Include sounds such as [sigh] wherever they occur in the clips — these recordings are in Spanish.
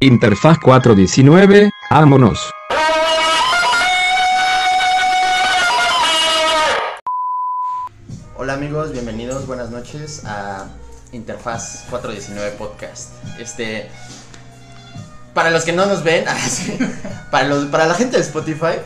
Interfaz 419, vámonos. Hola amigos, bienvenidos, buenas noches a Interfaz 419 Podcast. Este, para los que no nos ven, [laughs] ah, para, los, para la gente de Spotify,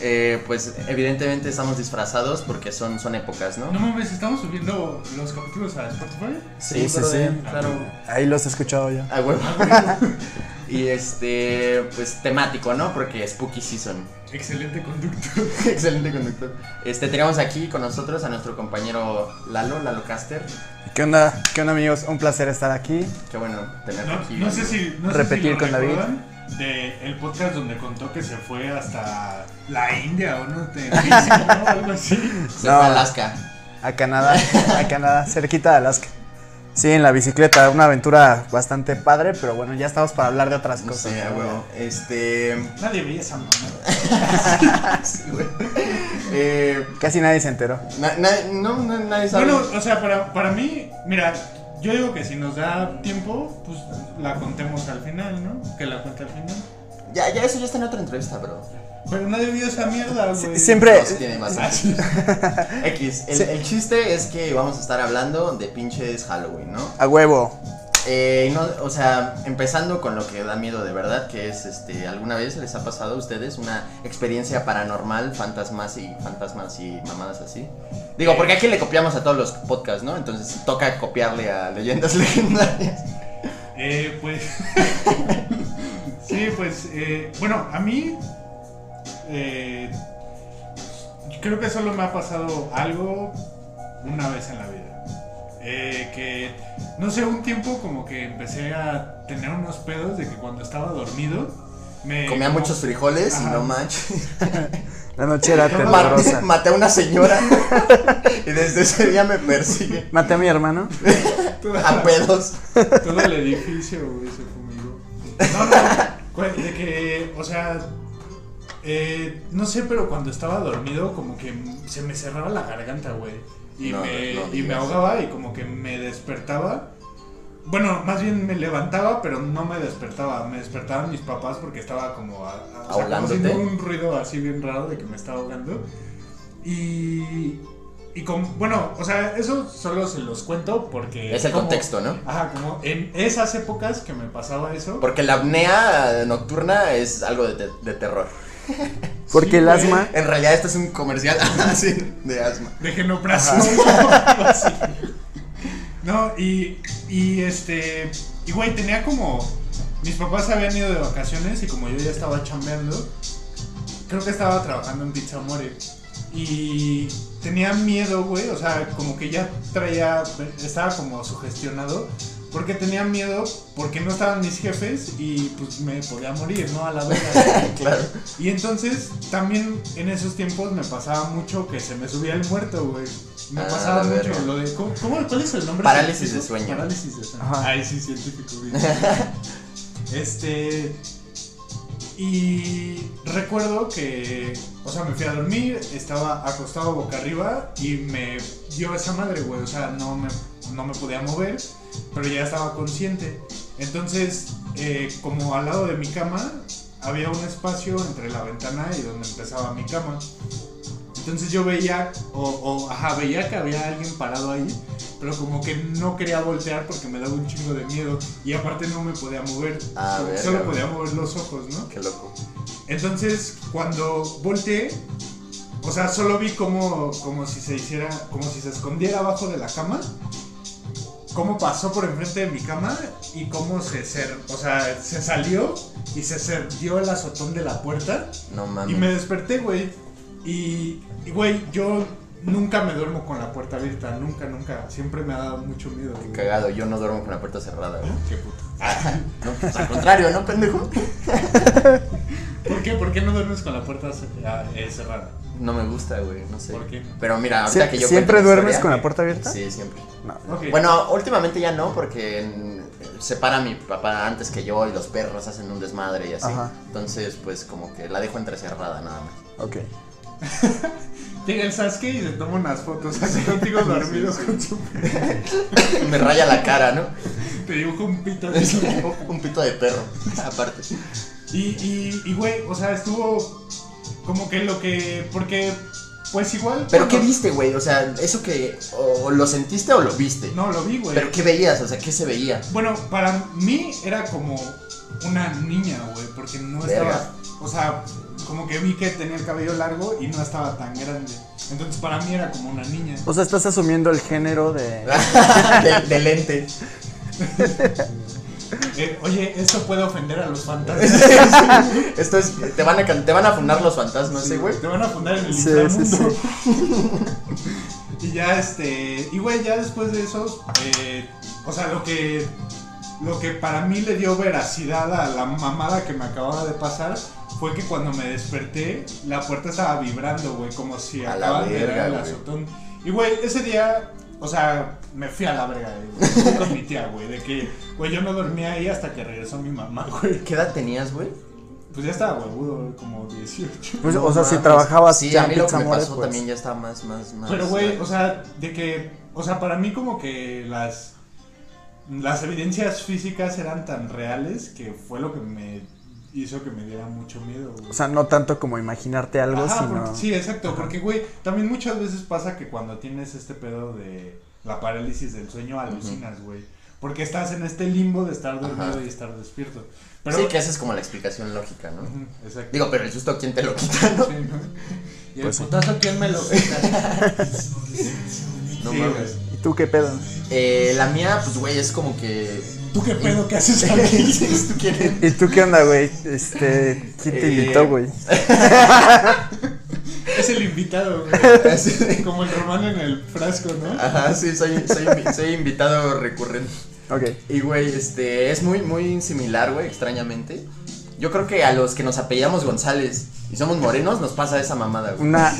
eh, pues evidentemente estamos disfrazados porque son, son épocas, ¿no? No mames, estamos subiendo los capítulos a Spotify. Sí, sí, sí. Claro. Ahí los he escuchado ya. A huevo. [laughs] y este, pues temático, ¿no? Porque Spooky Season. Excelente conducto. [laughs] Excelente conductor. Este, tenemos aquí con nosotros a nuestro compañero Lalo, Lalo Caster. ¿Qué onda? ¿Qué onda amigos? Un placer estar aquí. Qué bueno tenerte No, aquí. no sé si. No Repetir sé si lo con David. De el podcast donde contó que se fue hasta la India o no te ¿no? algo así. Se No. fue a Alaska. A Canadá, a Canadá, cerquita de Alaska. Sí, en la bicicleta, una aventura bastante padre, pero bueno, ya estamos para hablar de otras No cosas. sé, a ¿no? huevo. Este. Nadie veía esa mamá. [laughs] sí, güey. Eh, Casi nadie se enteró. na- na- no, no, nadie sabe. Bueno, o sea, para, para mí, mira, yo digo que si nos da tiempo, pues la contemos al final, ¿no? Que la cuente al final. ya, ya, eso ya está en otra entrevista, bro. Pero nadie vio esa mierda, güey. Siempre, No, sí tiene más. [laughs] X. El, Sí. el chiste es que vamos a estar hablando de pinches Halloween, ¿no? a huevo. Eh, no, o sea, empezando con lo que da miedo de verdad, que es, este, ¿alguna vez les ha pasado a ustedes una experiencia paranormal, fantasmas y fantasmas y mamadas así? Digo, porque aquí le copiamos a todos los podcasts, ¿no? Entonces toca copiarle a leyendas [laughs] legendarias. Eh, pues. [laughs] sí, pues. eh, bueno, a mí. Eh, creo que solo me ha pasado algo una vez en la vida. Eh, que. No sé, un tiempo como que empecé a tener unos pedos de que cuando estaba dormido. Me, Comía como- muchos frijoles y no manches. [laughs] La noche era [laughs] Maté, tenebrosa. [laughs] maté a una señora y desde ese día me persigue Maté a mi hermano. a pedos. Todo el edificio, güey, se fumigó. No, no, de que, o sea, eh, no sé, pero cuando estaba dormido, como que se me cerraba la garganta, güey. Y, No, me, no y me ahogaba y como que me despertaba. Bueno, más bien me levantaba, pero no me despertaba. Me despertaban mis papás porque estaba como, a- a- o sea, como ¿Ahogándote? haciendo un ruido así bien raro de que me estaba ahogando. Y. Y con, bueno, o sea, eso solo se los cuento porque... Es el como- contexto, ¿no? Ajá, como en esas épocas que me pasaba eso. Porque la apnea nocturna es algo de, te- de terror. [laughs] Porque Sí, el asma. En realidad esto es un comercial [laughs] así de asma. De genoprazol. [laughs] No, y, y este. Y güey, tenía como. Mis papás habían ido de vacaciones y como yo ya estaba chambeando, creo que estaba trabajando en Pizza More. Y tenía miedo, güey, o sea, como que ya traía. Estaba como sugestionado. Porque tenía miedo, porque no estaban mis jefes y pues me podía morir, ¿no? A la verga. [laughs] claro. Y entonces también en esos tiempos me pasaba mucho que se me subía el muerto, güey. Me Ah, pasaba mucho verga. lo de ¿cómo, cuál es el nombre? Parálisis de sueño. Parálisis de sueño. Ajá. Ay, sí, científico. güey. [laughs] este y recuerdo que, o sea, me fui a dormir, estaba acostado boca arriba y me dio esa madre, güey. O sea, no me, no me podía mover, pero ya estaba consciente. Entonces, eh, como al lado de mi cama, había un espacio entre la ventana y donde empezaba mi cama. Entonces yo veía, o, o, ajá, veía que había alguien parado ahí, pero como que no quería voltear porque me daba un chingo de miedo y aparte no me podía mover, Ah, solo- podía mover los ojos, ¿no? Qué loco. Entonces cuando volteé, o sea, solo vi como, como si se hiciera, como si se escondiera abajo de la cama, cómo pasó por enfrente de mi cama y cómo se, cer- o sea, se salió y se cerdió el azotón de la puerta. No Y mames. me desperté, güey. Y, y, güey, yo nunca me duermo con la puerta abierta. Nunca, nunca. Siempre me ha dado mucho miedo. güey. Cagado, yo no duermo con la puerta cerrada, güey. Qué puto. No, pues al contrario, ¿no, pendejo? [laughs] ¿Por qué? ¿Por qué no duermes con la puerta ah, eh, cerrada? No me gusta, güey, no sé. ¿Por qué? Pero mira, ahorita Sie- que yo ¿Siempre duermes historia- con la puerta abierta? Sí, siempre. No. Bueno, últimamente ya no, porque se para mi papá antes que yo y los perros hacen un desmadre y así. Ajá. Entonces, pues como que la dejo entrecerrada nada más. Ok. [laughs] Llega el Sasuke y se toma unas fotos así contigo dormido con su [laughs] Me raya la cara, ¿no? te dibuja un pito así. [laughs] Un pito de perro, aparte. Y, y, y, güey, o sea, estuvo como que lo que. Porque, pues igual. ¿Pero qué viste, güey? O sea, eso que. O lo sentiste o lo viste. No, lo vi, güey. ¿Pero qué veías? O sea, ¿qué se veía? Bueno, para mí era como una niña, güey, porque no Verga. estaba. O sea, como que vi que tenía el cabello largo y no estaba tan grande. Entonces, para mí era como una niña. O sea, estás asumiendo el género de. de, de lente. Eh, oye, esto puede ofender a los fantasmas. Esto es. Te van a, te van a funar los fantasmas, ¿sí, güey? Te van a fundar en el Sí, sí, inframundo. [laughs] y ya este. Y güey, ya después de eso. eh, o sea, lo que. Lo que para mí le dio veracidad a la mamada que me acababa de pasar fue que cuando me desperté, la puerta estaba vibrando, güey, como si A la acaban de dar el azotón. Y güey, ese día, o sea, me fui a la verga, güey. Fui con mi tía, güey, de que, güey, yo no dormía ahí hasta que regresó mi mamá, güey. ¿Qué edad tenías, güey? Pues ya estaba huevudo, como 18. Pues, No o sea, si mames. trabajabas Sí, ya a mí en lo que Pizza me More, pasó pues. también ya estaba más, más, más. Pero, güey, o sea, de que. O sea, para mí, como que las. Las evidencias físicas eran tan reales que fue lo que me hizo que me diera mucho miedo, güey. O sea, no tanto como imaginarte algo, Ajá, sino. porque- sí, exacto. Porque, güey, también muchas veces pasa que cuando tienes este pedo de la parálisis del sueño, alucinas, güey. Porque estás en este limbo de estar dormido Ajá. y estar despierto. Pero, sí, que esa es como la explicación lógica, ¿no? Exacto. Digo, pero el susto, ¿quién te lo quita, no? Sí, ¿no? Y el Pues sí. putazo, ¿quién me lo quita? [laughs] No Sí, mames. Güey. ¿Y tú qué pedo? Eh, la mía, pues, güey, es como que. ¿Tú qué pedo que haces aquí? [laughs] ¿Tú quién ¿Y tú qué onda, güey? Este. ¿Quién te Eh, invitó, güey? [laughs] Es el invitado, güey. [laughs] Como el romano en el frasco, ¿no? Ajá, sí, soy, soy, soy invitado recurrente. Ok. Y, güey, este, es muy, muy similar, güey, extrañamente. Yo creo que a los que nos apellidamos González y somos morenos nos pasa esa mamada, güey. Una.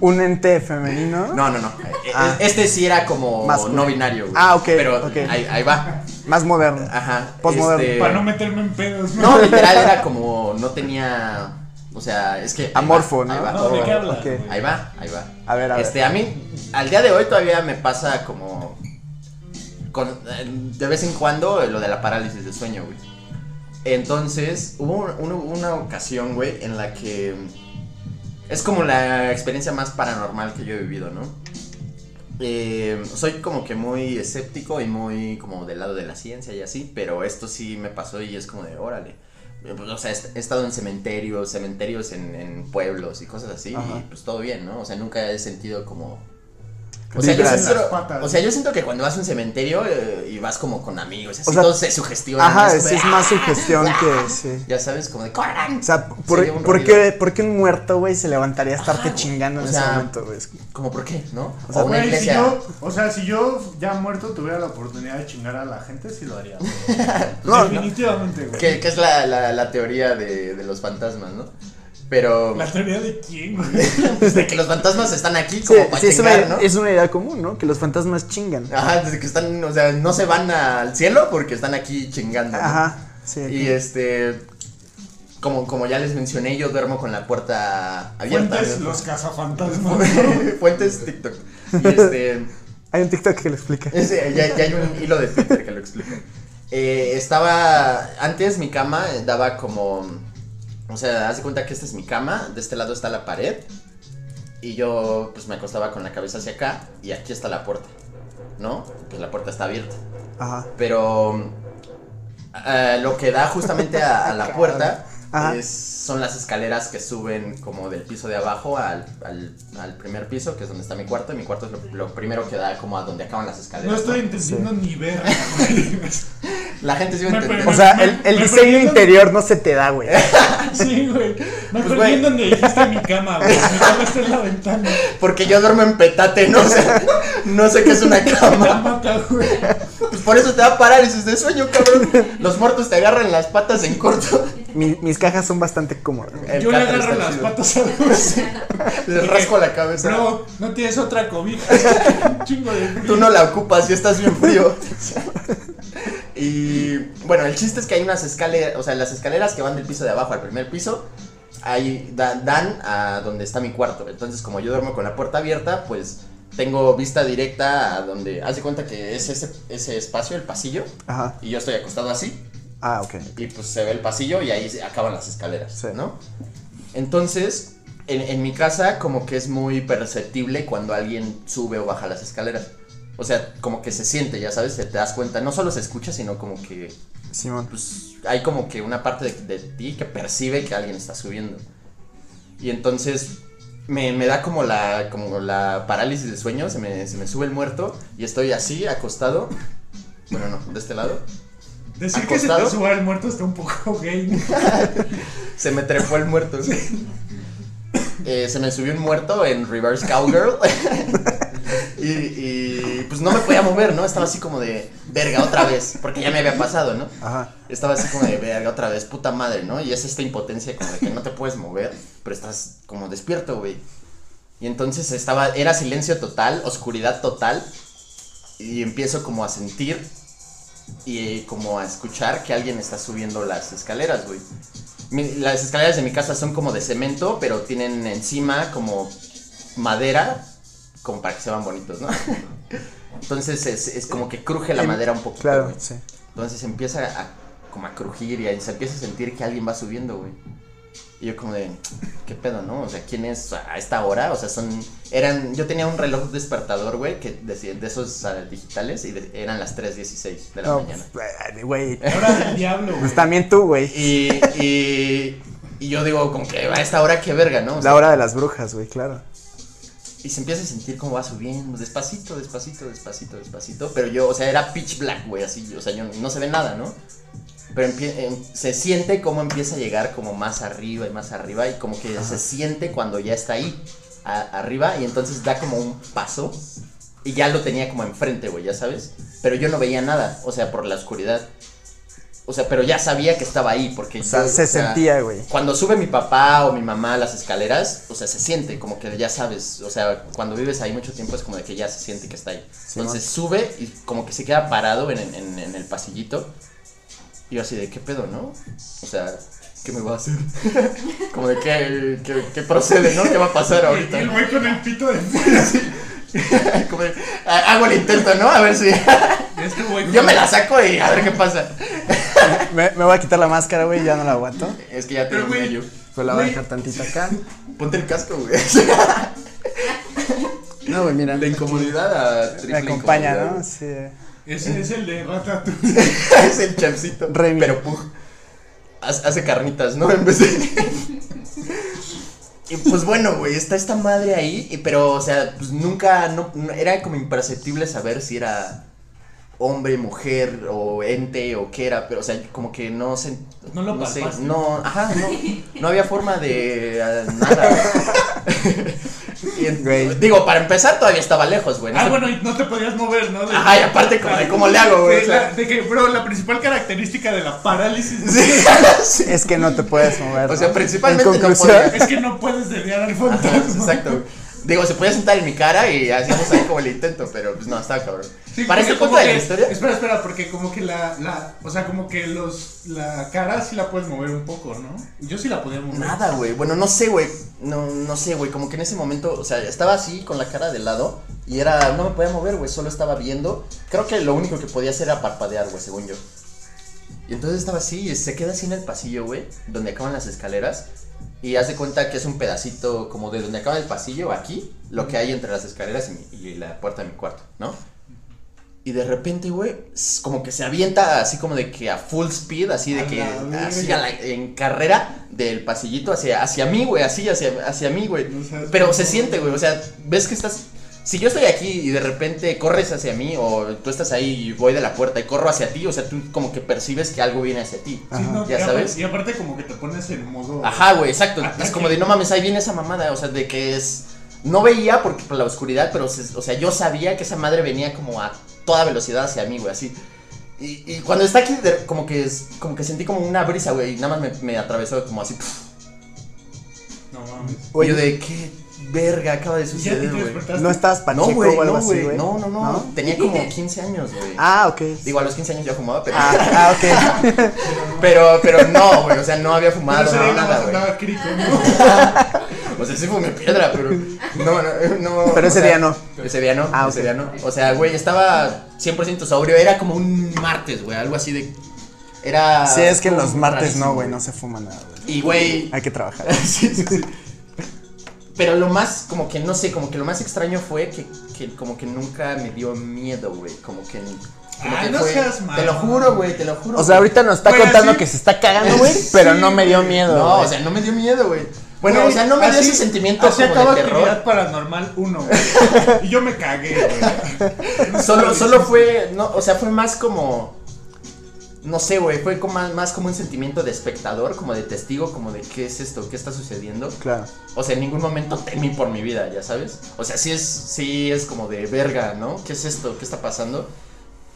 Un ente femenino. No, no, no. Ah. Este sí era como Masculino. no binario, güey. Ah, ok, Pero ok. Ahí, ahí va. Más moderno. Ajá. Postmoderno. este, Para no meterme en pedos, ¿no? No, literal era como no tenía. O sea, es que. Amorfo, va, ¿no? Ahí va, No, ¿de qué güey? ahí va, ahí va. A ver, a ver. Este, a mí, al día de hoy todavía me pasa como. Con, eh, de vez en cuando eh, lo de la parálisis del sueño, güey. Entonces, hubo un- un- una ocasión, güey, en la que. Es como la experiencia más paranormal que yo he vivido, ¿no? Eh, soy como que muy escéptico y muy como del lado de la ciencia y así, pero esto sí me pasó y es como de, órale. Eh, pues, O sea, he he estado en cementerios, cementerios en, en pueblos y cosas así, Ajá. y pues todo bien, ¿no? O sea, nunca he sentido como... O sea, yo siento, Las patas. o sea, yo siento que cuando vas a un cementerio eh, y vas como con amigos, así O sea, todos se sugestionan. Ajá, es es más "Ah". sugestión que. Sí. Ya sabes, como de ¡corran! O sea, ¿por, qué, por qué un muerto, güey, se levantaría a estarte Ajá, chingando en o ese momento, güey? Como, ¿por qué? ¿No? O sea, O una si yo, o sea, si yo ya muerto tuviera la oportunidad de chingar a la gente, sí lo haría. güey. [laughs] No, Definitivamente, güey. Que, que es la, la, la teoría de, de los fantasmas, ¿no? Pero. ¿La teoría de quién, güey? [laughs] de que los fantasmas están aquí Sí, como para sí, es, chingar, una, ¿no? es una idea común, ¿no? Que los fantasmas chingan. Ajá, desde que están, o sea, no se van al cielo porque están aquí chingando. ¿no? Ajá, sí. Y este. Como, como ya les mencioné, yo duermo con la puerta abierta. Fuentes, los cazafantasmas. [laughs] ¿no? Fuentes TikTok. Y este. [laughs] Hay un TikTok que lo explica. Ya, ya hay un hilo de Twitter que lo explica. Eh, estaba. Antes mi cama daba como. O sea, haz de cuenta que esta es mi cama. De este lado está la pared. Y yo, pues me acostaba con la cabeza hacia acá. Y aquí está la puerta. ¿No? Pues la puerta está abierta. Ajá. Pero. eh, lo que da justamente a, a la [laughs] puerta. Es, son las escaleras que suben como del piso de abajo al, al, al primer piso, que es donde está mi cuarto. Y mi cuarto es lo, lo primero que da como a donde acaban las escaleras. No estoy entendiendo ni ver. [laughs] La gente sí va a entender. O sea, el, diseño interior no se te da, güey. [laughs] Sí, güey. Me Pues, perdí en donde dijiste mi cama, güey. Mi cama está en la ventana. Porque yo duermo en petate, no sé, no sé qué es una [laughs] cama. Güey. Pues por eso te da parálisis de sueño, cabrón. Los muertos te agarran las patas en corto. Mi- mis cajas son bastante cómodas. El Yo le agarro las chido. patas a Lucy. [laughs] Le rasco la cabeza. Bro, no tienes otra cobija. [laughs] Chingo de frío. Tú no la ocupas y estás bien frío. [laughs] Y bueno, el chiste es que hay unas escaleras, o sea, las escaleras que van del piso de abajo al primer piso, ahí da- dan a donde está mi cuarto. Entonces, como yo duermo con la puerta abierta, pues tengo vista directa a donde. Haz de cuenta que es ese, ese espacio, el pasillo, Ajá. y yo estoy acostado así, Ah, ok. y pues se ve el pasillo y ahí se acaban las escaleras, Sí. ¿no? Entonces, en, en mi casa, como que es muy perceptible cuando alguien sube o baja las escaleras. O sea, como que se siente, ya sabes, te, te das cuenta. No solo se escucha, sino como que Simón. pues hay como que una parte de, de ti que percibe que alguien está subiendo. Y entonces me, me da como la, como la parálisis de sueño, se me, se me sube el muerto y estoy así, acostado. Bueno, no, de este lado. Decir que se te suba el muerto está un poco [laughs] gay. ¿no? [laughs] Se me trepó el muerto. Eh, se me subió un muerto en Reverse Cowgirl. [laughs] y, y, pues no me podía mover, ¿no? Estaba así como de verga otra vez, porque ya me había pasado, ¿no? Ajá. Estaba así como de verga otra vez, puta madre, ¿no? Y es esta impotencia como de que no te puedes mover, pero estás como despierto, güey. Y entonces estaba, era silencio total, oscuridad total. Y empiezo como a sentir y como a escuchar que alguien está subiendo las escaleras, güey. Las escaleras de mi casa son como de cemento, pero tienen encima como madera, como para que se vean bonitos, ¿no? [laughs] Entonces es, es como que cruje la Em, madera un poquito, Claro, güey. sí. Entonces empieza a como a crujir y ahí se empieza a sentir que alguien va subiendo, güey. Y yo como de, ¿qué pedo, no? O sea, ¿quién es a esta hora? O sea, son, eran, yo tenía un reloj despertador, güey, que decía, de esos digitales y de- eran las 3.16 de la No, mañana. pues, güey. Ahora del diablo, güey. Pues también tú, güey. Y, y, y yo digo, como que a esta hora, qué verga, ¿no? O sea, La hora de las brujas, güey, claro. Y se empieza a sentir como va subiendo, despacito, despacito, despacito, despacito. Pero yo, o sea, era pitch black, güey, así, o sea, yo, no se ve nada, ¿no? Pero em- se siente como empieza a llegar como más arriba y más arriba y como que se siente cuando ya está ahí, a- arriba, y entonces da como un paso y ya lo tenía como enfrente, güey, ya sabes. Pero yo no veía nada, o sea, por la oscuridad. O sea, pero ya sabía que estaba ahí porque O sea, yo, se sentía, güey. cuando sube mi papá o mi mamá a las escaleras, o sea, se siente como que ya sabes, o sea, cuando vives ahí mucho tiempo es como de que ya se siente que está ahí. Entonces sube y como que se queda parado en, en- en el pasillito. Y yo así de, ¿qué pedo, no? O sea, ¿qué me va a hacer? [laughs] como de, ¿qué, qué, qué procede, no? ¿Qué va a pasar ahorita? el güey con el pito de. [laughs] [laughs] Como de, "Ah, hago el intento, ¿no? A ver si... Este güey yo me la saco y a ver qué pasa. Me, me voy a quitar la máscara, güey, ya no la aguanto. Es que ya tengo medio. Pues la voy a dejar tantito acá. Ponte el casco, güey. No, güey, mira. De incomodidad a Me triple acompaña, incomodidad. ¿no? Sí. Ese es el de Ratatouille. [laughs] es el chefcito. Remy. Pero pug. Hace carnitas, ¿no? [laughs] En vez de. y pues bueno, güey, está esta madre ahí. y- Pero, o sea, pues nunca. No, no- era como imperceptible saber si era hombre, mujer o ente o qué era. Pero, o sea, como que no se. No lo palpaste. no, ajá, no. No había forma de. ah, nada. [laughs] Güey. digo, para empezar todavía estaba lejos, güey. no Ah, bueno, y no te podías mover, ¿no? De- Ajá, y aparte como de cómo le hago, güey. De, o sea. la- de que, bro, la principal característica de la parálisis Sí. [laughs] Es que no te puedes mover. O sea, ¿no? principalmente En no es que no puedes desviar al Ajá, fantasma. Exacto. Digo, se podía sentar en mi cara y hacíamos ahí como el intento, pero pues no, estaba cabrón. Sí, Para este punto de la historia. Espera, espera, porque como que la, la, o sea, como que los, la cara sí la puedes mover un poco, ¿no? Yo sí la podía mover. Nada, güey. Bueno, no sé, güey. No, no sé, güey. Como que en ese momento, o sea, estaba así con la cara de lado y era. No me podía mover, güey. Solo estaba viendo. Creo que lo único que podía hacer era parpadear, güey, según yo. Y entonces estaba así y se queda así en el pasillo, güey, donde acaban las escaleras. Y haz de cuenta que es un pedacito como de donde acaba el pasillo, aquí, lo que hay entre las escaleras y, mi- y la puerta de mi cuarto, ¿no? Y de repente, güey, como que se avienta así como de que a full speed, así de A que, así a la- en carrera del pasillito hacia, hacia mí, güey, así, hacia, hacia mí, güey. No Pero se siente, güey, o sea, ves que estás... Si yo estoy aquí y de repente corres hacia mí o tú estás ahí y voy de la puerta y corro hacia ti, o sea, tú como que percibes que algo viene hacia ti. Sí, no, ya y aparte- sabes. Y aparte como que te pones en modo... Ajá, güey, exacto. Ataque. Es como de no mames, ahí viene esa mamada, o sea, de que es... No veía porque por la oscuridad, pero, se- o sea, yo sabía que esa madre venía como a toda velocidad hacia mí, güey, así. Y, y cuando está aquí, de- como que es, como que sentí como una brisa, güey, y nada más me, me atravesó como así. pf. No mames. Yo de, ¿qué, verga, acaba de ¿Ya te suceder, güey. ¿No estabas pacheco No, güey, o algo no, así, güey. No, no, no, Tenía como 15 años, güey. Ah, ok. Digo, a los 15 años ya fumaba, pero. Ah, ah, ok. [laughs] Pero, pero no, güey. O sea, no había fumado, no, nada güey. [laughs] O sea, sí fumé piedra, pero. No, no, no. Pero o ese sea, día no. Ese día no. Ah, ese día no. O sea, güey, estaba 100% sobrio. Era como un martes, güey. Algo así de. Era. Sí, es que los como martes rarísimo, no, güey, no se fuma nada, güey. Y, güey. Hay que trabajar. [laughs] sí, sí, sí. Pero lo más, como que no sé, como que lo más extraño fue que, que como que nunca me dio miedo, güey. Como que. Como Ay, que no fue- seas malo. Te lo juro, güey, te lo juro. O sea, ahorita nos está contando que se está cagando, güey, pero no me dio güey. miedo. No, o sea, no me dio miedo, güey. Bueno, Güey, o sea, no me dio ese sentimiento así como acaba de actividad terror. paranormal 1, güey. [laughs] Y yo me cagué, güey. Solo, solo fue, no, o sea, fue más como, no sé, güey, fue como más, más como un sentimiento de espectador, como de testigo, como de qué es esto, qué está sucediendo. Claro. O sea, en ningún momento temí por mi vida, ya sabes. O sea, sí es, sí es como de verga, ¿no? ¿Qué es esto? ¿Qué está pasando?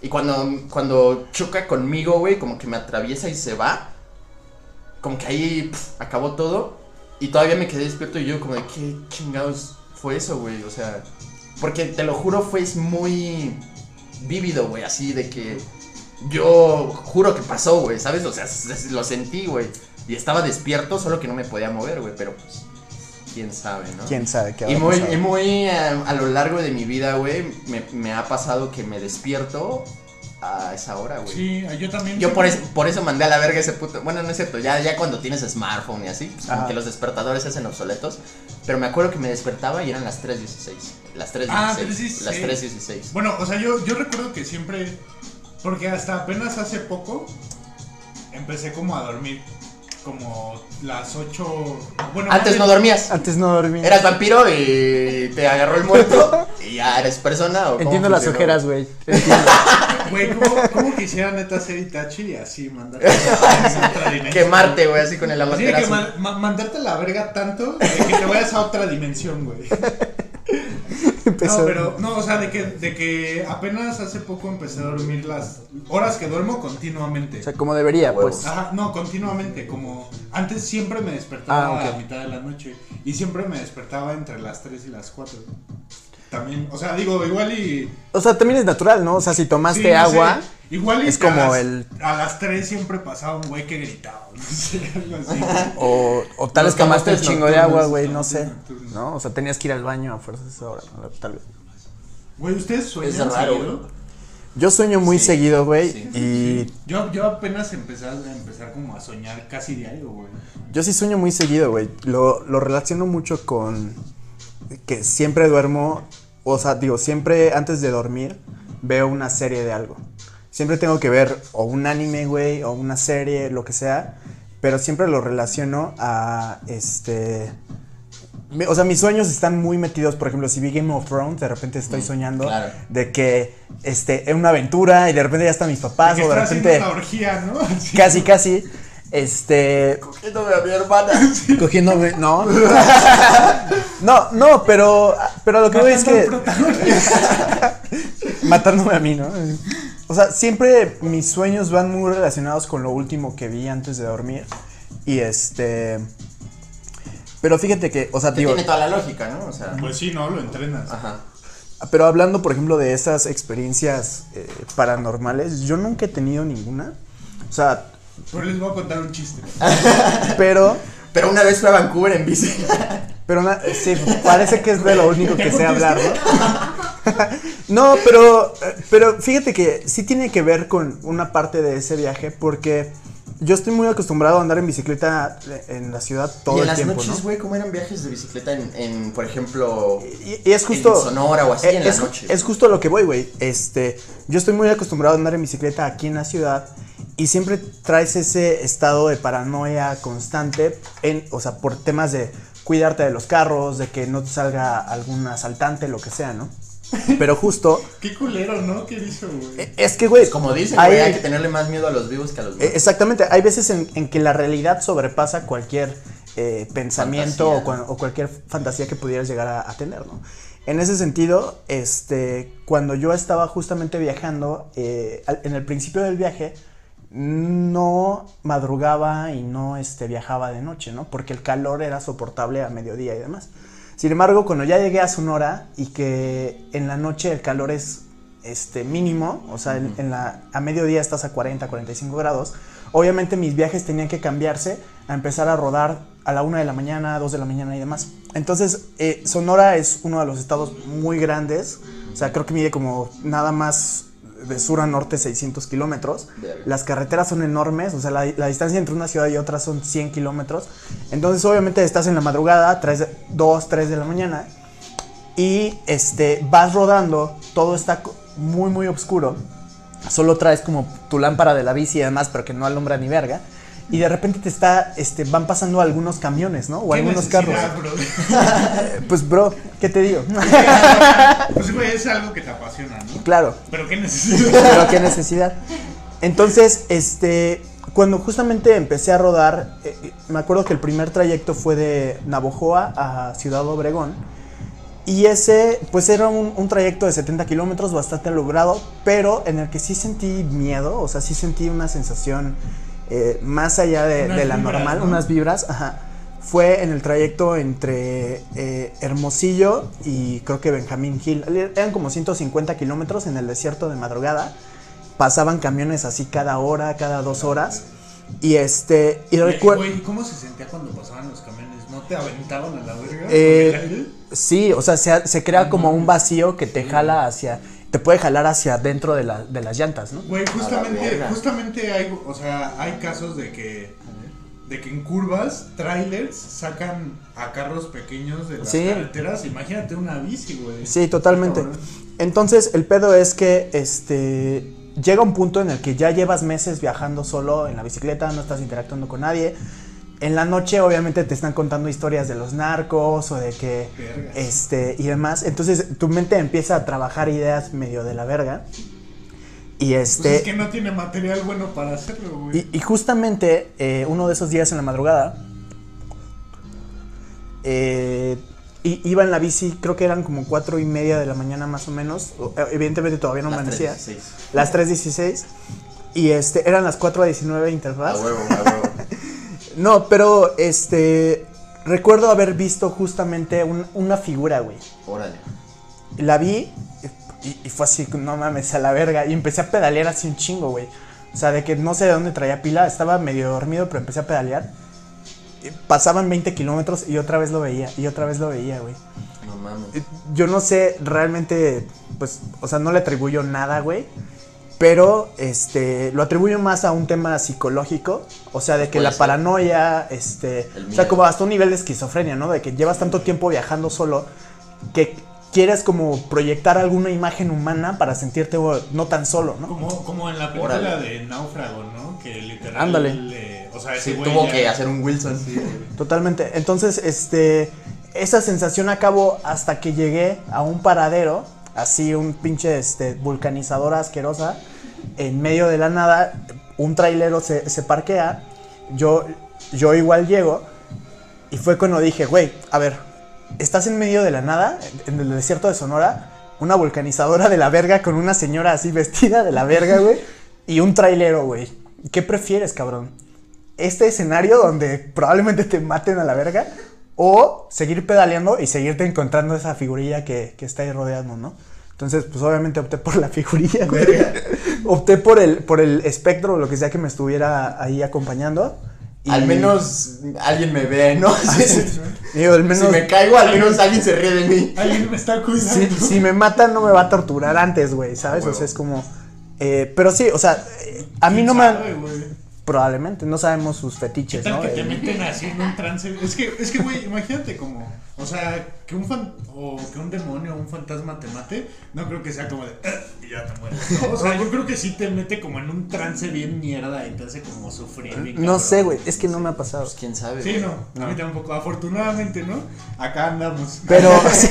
Y cuando, cuando choca conmigo, güey, como que me atraviesa y se va, como que ahí pf, acabó todo. Y todavía me quedé despierto y yo como de qué chingados fue eso, güey. O sea, porque te lo juro, fue muy vívido, güey, así de que yo juro que pasó, güey, ¿sabes? O sea, lo sentí, güey. Y estaba despierto, solo que no me podía mover, güey, pero pues, quién sabe, ¿no? ¿Quién sabe qué Y muy, pasado? y muy eh, a lo largo de mi vida, güey, me, me ha pasado que me despierto a esa hora, güey. Sí, yo también. Yo por eso, siempre- por eso mandé a la verga ese puto. Bueno, no es cierto, ya, ya cuando tienes smartphone y así, pues como que los despertadores se hacen obsoletos. Pero me acuerdo que me despertaba y eran las 3.16. Las 3.16. Ah, 3:16. las 3.16. Bueno, o sea, yo, yo recuerdo que siempre. Porque hasta apenas hace poco empecé como a dormir. Como las 8. Bueno, Antes no dormías. Antes no dormí. Eras vampiro y te agarró el muerto [laughs] y ya eres persona. ¿o cómo Entiendo las funcionó? ojeras, güey. [laughs] Entiendo. Güey, ¿cómo, ¿cómo quisiera neta hacer Itachi y así mandarte [laughs] a otra dimensión? Quemarte, güey, así con el de que amaterazo. ma- ma- mandarte a la verga tanto de que te vayas a otra dimensión, güey. Empezó. No, pero, no, o sea, de que, de que apenas hace poco empecé a dormir las horas que duermo continuamente. O sea, como debería, pues. Ajá, no, continuamente, como antes siempre me despertaba Ah, a mitad de la noche y siempre me despertaba entre las 3 y las 4. También, o sea, digo, igual y... O sea, también es natural, ¿no? O sea, si tomaste sí, no sé, agua. igual y es como las- el- A las 3 siempre pasaba un güey que gritaba, no [laughs] sé, algo así. O, o tal vez tomaste un chingo de agua, güey, no sé. nocturnos. ¿No? O sea, tenías que ir al baño a fuerzas a esa hora, ¿no? Tal vez. Güey, ¿ustedes sueñan Es raro, seguido? güey. Yo sueño muy Sí, seguido, güey. sí, y Yo, yo apenas empecé a empezar como a soñar casi diario, güey. yo sí sueño muy seguido, güey. Lo, lo relaciono mucho con que siempre duermo. O sea, digo, siempre antes de dormir veo una serie de algo. Siempre tengo que ver o un anime, güey, o una serie, lo que sea. Pero siempre lo relaciono a este. O sea, mis sueños están muy metidos. Por ejemplo, si vi Game of Thrones, de repente estoy Mm, soñando claro. de que este, es una aventura y de repente ya están mis papás, o de repente. una orgía, ¿no? [laughs] Casi, casi. Este. Cogiéndome a mi hermana. [laughs] Cogiendo, güey, no. [laughs] No, no, pero, pero lo que voy es que. [laughs] Matándome a mí, ¿no? O sea, siempre mis sueños van muy relacionados con lo último que vi antes de dormir. Y este. Pero fíjate que, o sea, Que digo. tiene toda la lógica, ¿no? O sea. Pues sí, ¿no? Lo entrenas. Ajá. Pero hablando, por ejemplo, de esas experiencias eh, paranormales, yo nunca he tenido ninguna. O sea, Pero les voy a contar un chiste. [laughs] pero. Pero una vez fui a Vancouver en bici. [laughs] Pero na- sí, parece que es de lo único que sé hablar, ¿no? [laughs] no, pero, pero fíjate que sí tiene que ver con una parte de ese viaje porque yo estoy muy acostumbrado a andar en bicicleta en la ciudad todo y en el las tiempo, noches, ¿no? güey, ¿cómo eran viajes de bicicleta en, en, por ejemplo, Y, y es justo... en Sonora o así eh, en la noche? es justo lo que voy, güey. Este, yo estoy muy acostumbrado a andar en bicicleta aquí en la ciudad y siempre traes ese estado de paranoia constante, en, o sea, por temas de cuidarte de los carros, de que no te salga algún asaltante, lo que sea, ¿no? [laughs] Pero justo, Qué culero, ¿no? ¿Qué hizo, güey? eh, es que, güey, Como dicen, hay- güey, hay que tenerle más miedo a los vivos que a los eh, muertos. exactamente, hay veces en, en que la realidad sobrepasa cualquier eh, pensamiento o, cualquier fantasía que pudieras llegar a, a tener, ¿no? En ese sentido, este, cuando yo estaba justamente viajando, eh, al- en el principio del viaje, no madrugaba y no este, viajaba de noche, ¿no? Porque el calor era soportable a mediodía y demás. Sin embargo, cuando ya llegué a Sonora y que en la noche el calor es este, mínimo, o sea, en, en la, a mediodía estás a 40, 45 grados, obviamente mis viajes tenían que cambiarse a empezar a rodar a la 1 de la mañana, 2 de la mañana y demás. Entonces, eh, Sonora es uno de los estados muy grandes, o sea, creo que mide como nada más de sur a norte 600 kilómetros. Las carreteras son enormes, o sea, la, la distancia entre una ciudad y otra son 100 kilómetros. Entonces, obviamente, estás en la madrugada, 3, 2, 3 de la mañana, y este, vas rodando, todo está muy, muy oscuro. Solo traes como tu lámpara de la bici y demás, pero que no alumbra ni verga. Y de repente te está, este, van pasando algunos camiones, ¿no? O ¿Qué algunos carros. bro? [laughs] [laughs] Pues, bro, ¿qué te digo? [laughs] pues, güey, es algo que te apasiona, ¿no? claro. Pero qué necesidad. pero qué necesidad. Entonces, este, cuando justamente empecé a rodar, eh, eh, me acuerdo que el primer trayecto fue de Navojoa a Ciudad Obregón. Y ese, pues era un, un trayecto de 70 kilómetros bastante logrado, pero en el que sí sentí miedo, o sea, sí sentí una sensación eh, más allá de, la vibras, normal, ¿no? unas vibras, ajá. Fue en el trayecto entre eh, Hermosillo y creo que Benjamín Gil. Eran como 150 kilómetros en el desierto de madrugada. Pasaban camiones así cada hora, cada dos horas. Y este, y recuerdo... ¿cómo se sentía cuando pasaban los camiones? ¿No te aventaban a la verga? Eh. Sí, o sea, se, se crea como un vacío que te jala hacia, te puede jalar hacia dentro de, la- de las llantas, ¿no? Güey, justamente, justamente hay, o sea, hay casos de que, de que en curvas, trailers sacan a carros pequeños de las Sí. carreteras. Imagínate una bici, güey. Sí, totalmente. Entonces, el pedo es que este llega un punto en el que ya llevas meses viajando solo en la bicicleta, no estás interactuando con nadie. En la noche, obviamente, te están contando historias de los narcos o de que. Vergas. Este, y demás. Entonces, tu mente empieza a trabajar ideas medio de la verga. Y Pues este. es que no tiene material bueno para hacerlo, güey. Y, y justamente eh, uno de esos días en la madrugada, eh, iba en la bici, creo que eran como cuatro y media de la mañana más o menos. eh, Evidentemente todavía no Las amanecía. 3:16. Las 3.16. Y este, eran las 4.19 A interfaz. huevo, a huevo. No, pero este, recuerdo haber visto justamente un- una figura, güey. Órale. La vi y, y fue así, no mames, a la verga. Y empecé a pedalear así un chingo, güey. O sea, de que no sé de dónde traía pila, estaba medio dormido, pero empecé a pedalear. Y Pasaban 20 kilómetros y otra vez lo veía, y otra vez lo veía, güey. No mames. Yo no sé realmente, pues, o sea, no le atribuyo nada, güey. Pero, este, lo atribuyo más a un tema psicológico. O sea, de que la ser. paranoia, este, o sea, como hasta un nivel de esquizofrenia, ¿no? De que llevas tanto tiempo viajando solo que quieres como proyectar alguna imagen humana para sentirte oh, no tan solo, ¿no? Como, como en la película Órale. de Náufrago, ¿no? Que literal. Ándale. eh, o sea, Sí, ese güey tuvo ya- que hacer un Wilson. Totalmente. Entonces, este, esa sensación acabó hasta que llegué a un paradero, así un pinche este, vulcanizadora asquerosa, en medio de la nada, un trailero se, se parquea, yo, yo igual llego, y fue cuando dije, güey, a ver, estás en medio de la nada, en el desierto de Sonora, una vulcanizadora de la verga con una señora así vestida de la verga, güey, y un trailero, güey. ¿Qué prefieres, cabrón? este escenario donde probablemente te maten a la verga o seguir pedaleando y seguirte encontrando esa figurilla que, que está ahí rodeando, ¿no? Entonces, pues obviamente opté por la figurilla, güey. [laughs] opté por el, por el espectro lo que sea que me estuviera ahí acompañando. y- Al menos alguien me ve, ¿no? [laughs] Digo, al menos... Si me caigo, al menos alguien se ríe de mí. Alguien me está cuidando. si, si me matan no me va a torturar antes, güey, ¿sabes? A O sea, es como... eh, pero sí, o sea, eh, a mí ¿Quién no me... han-? Probablemente, no sabemos sus ¿Qué fetiches, que te Eh, meten así en un trance? Es que, es que, güey, imagínate como, o sea, que un fan, o que un demonio o un fantasma te mate, no creo que sea como de, "Ah", y ya te mueres. ¿no? O sea, yo creo que sí te mete como en un trance bien mierda y te hace como sufrir. bien no cabrón. sé, güey, es que no me ha pasado. Pues quién sabe. Sí, no, a mí tampoco. Afortunadamente, ¿no? Acá andamos. Pero, [laughs] [laughs] sí,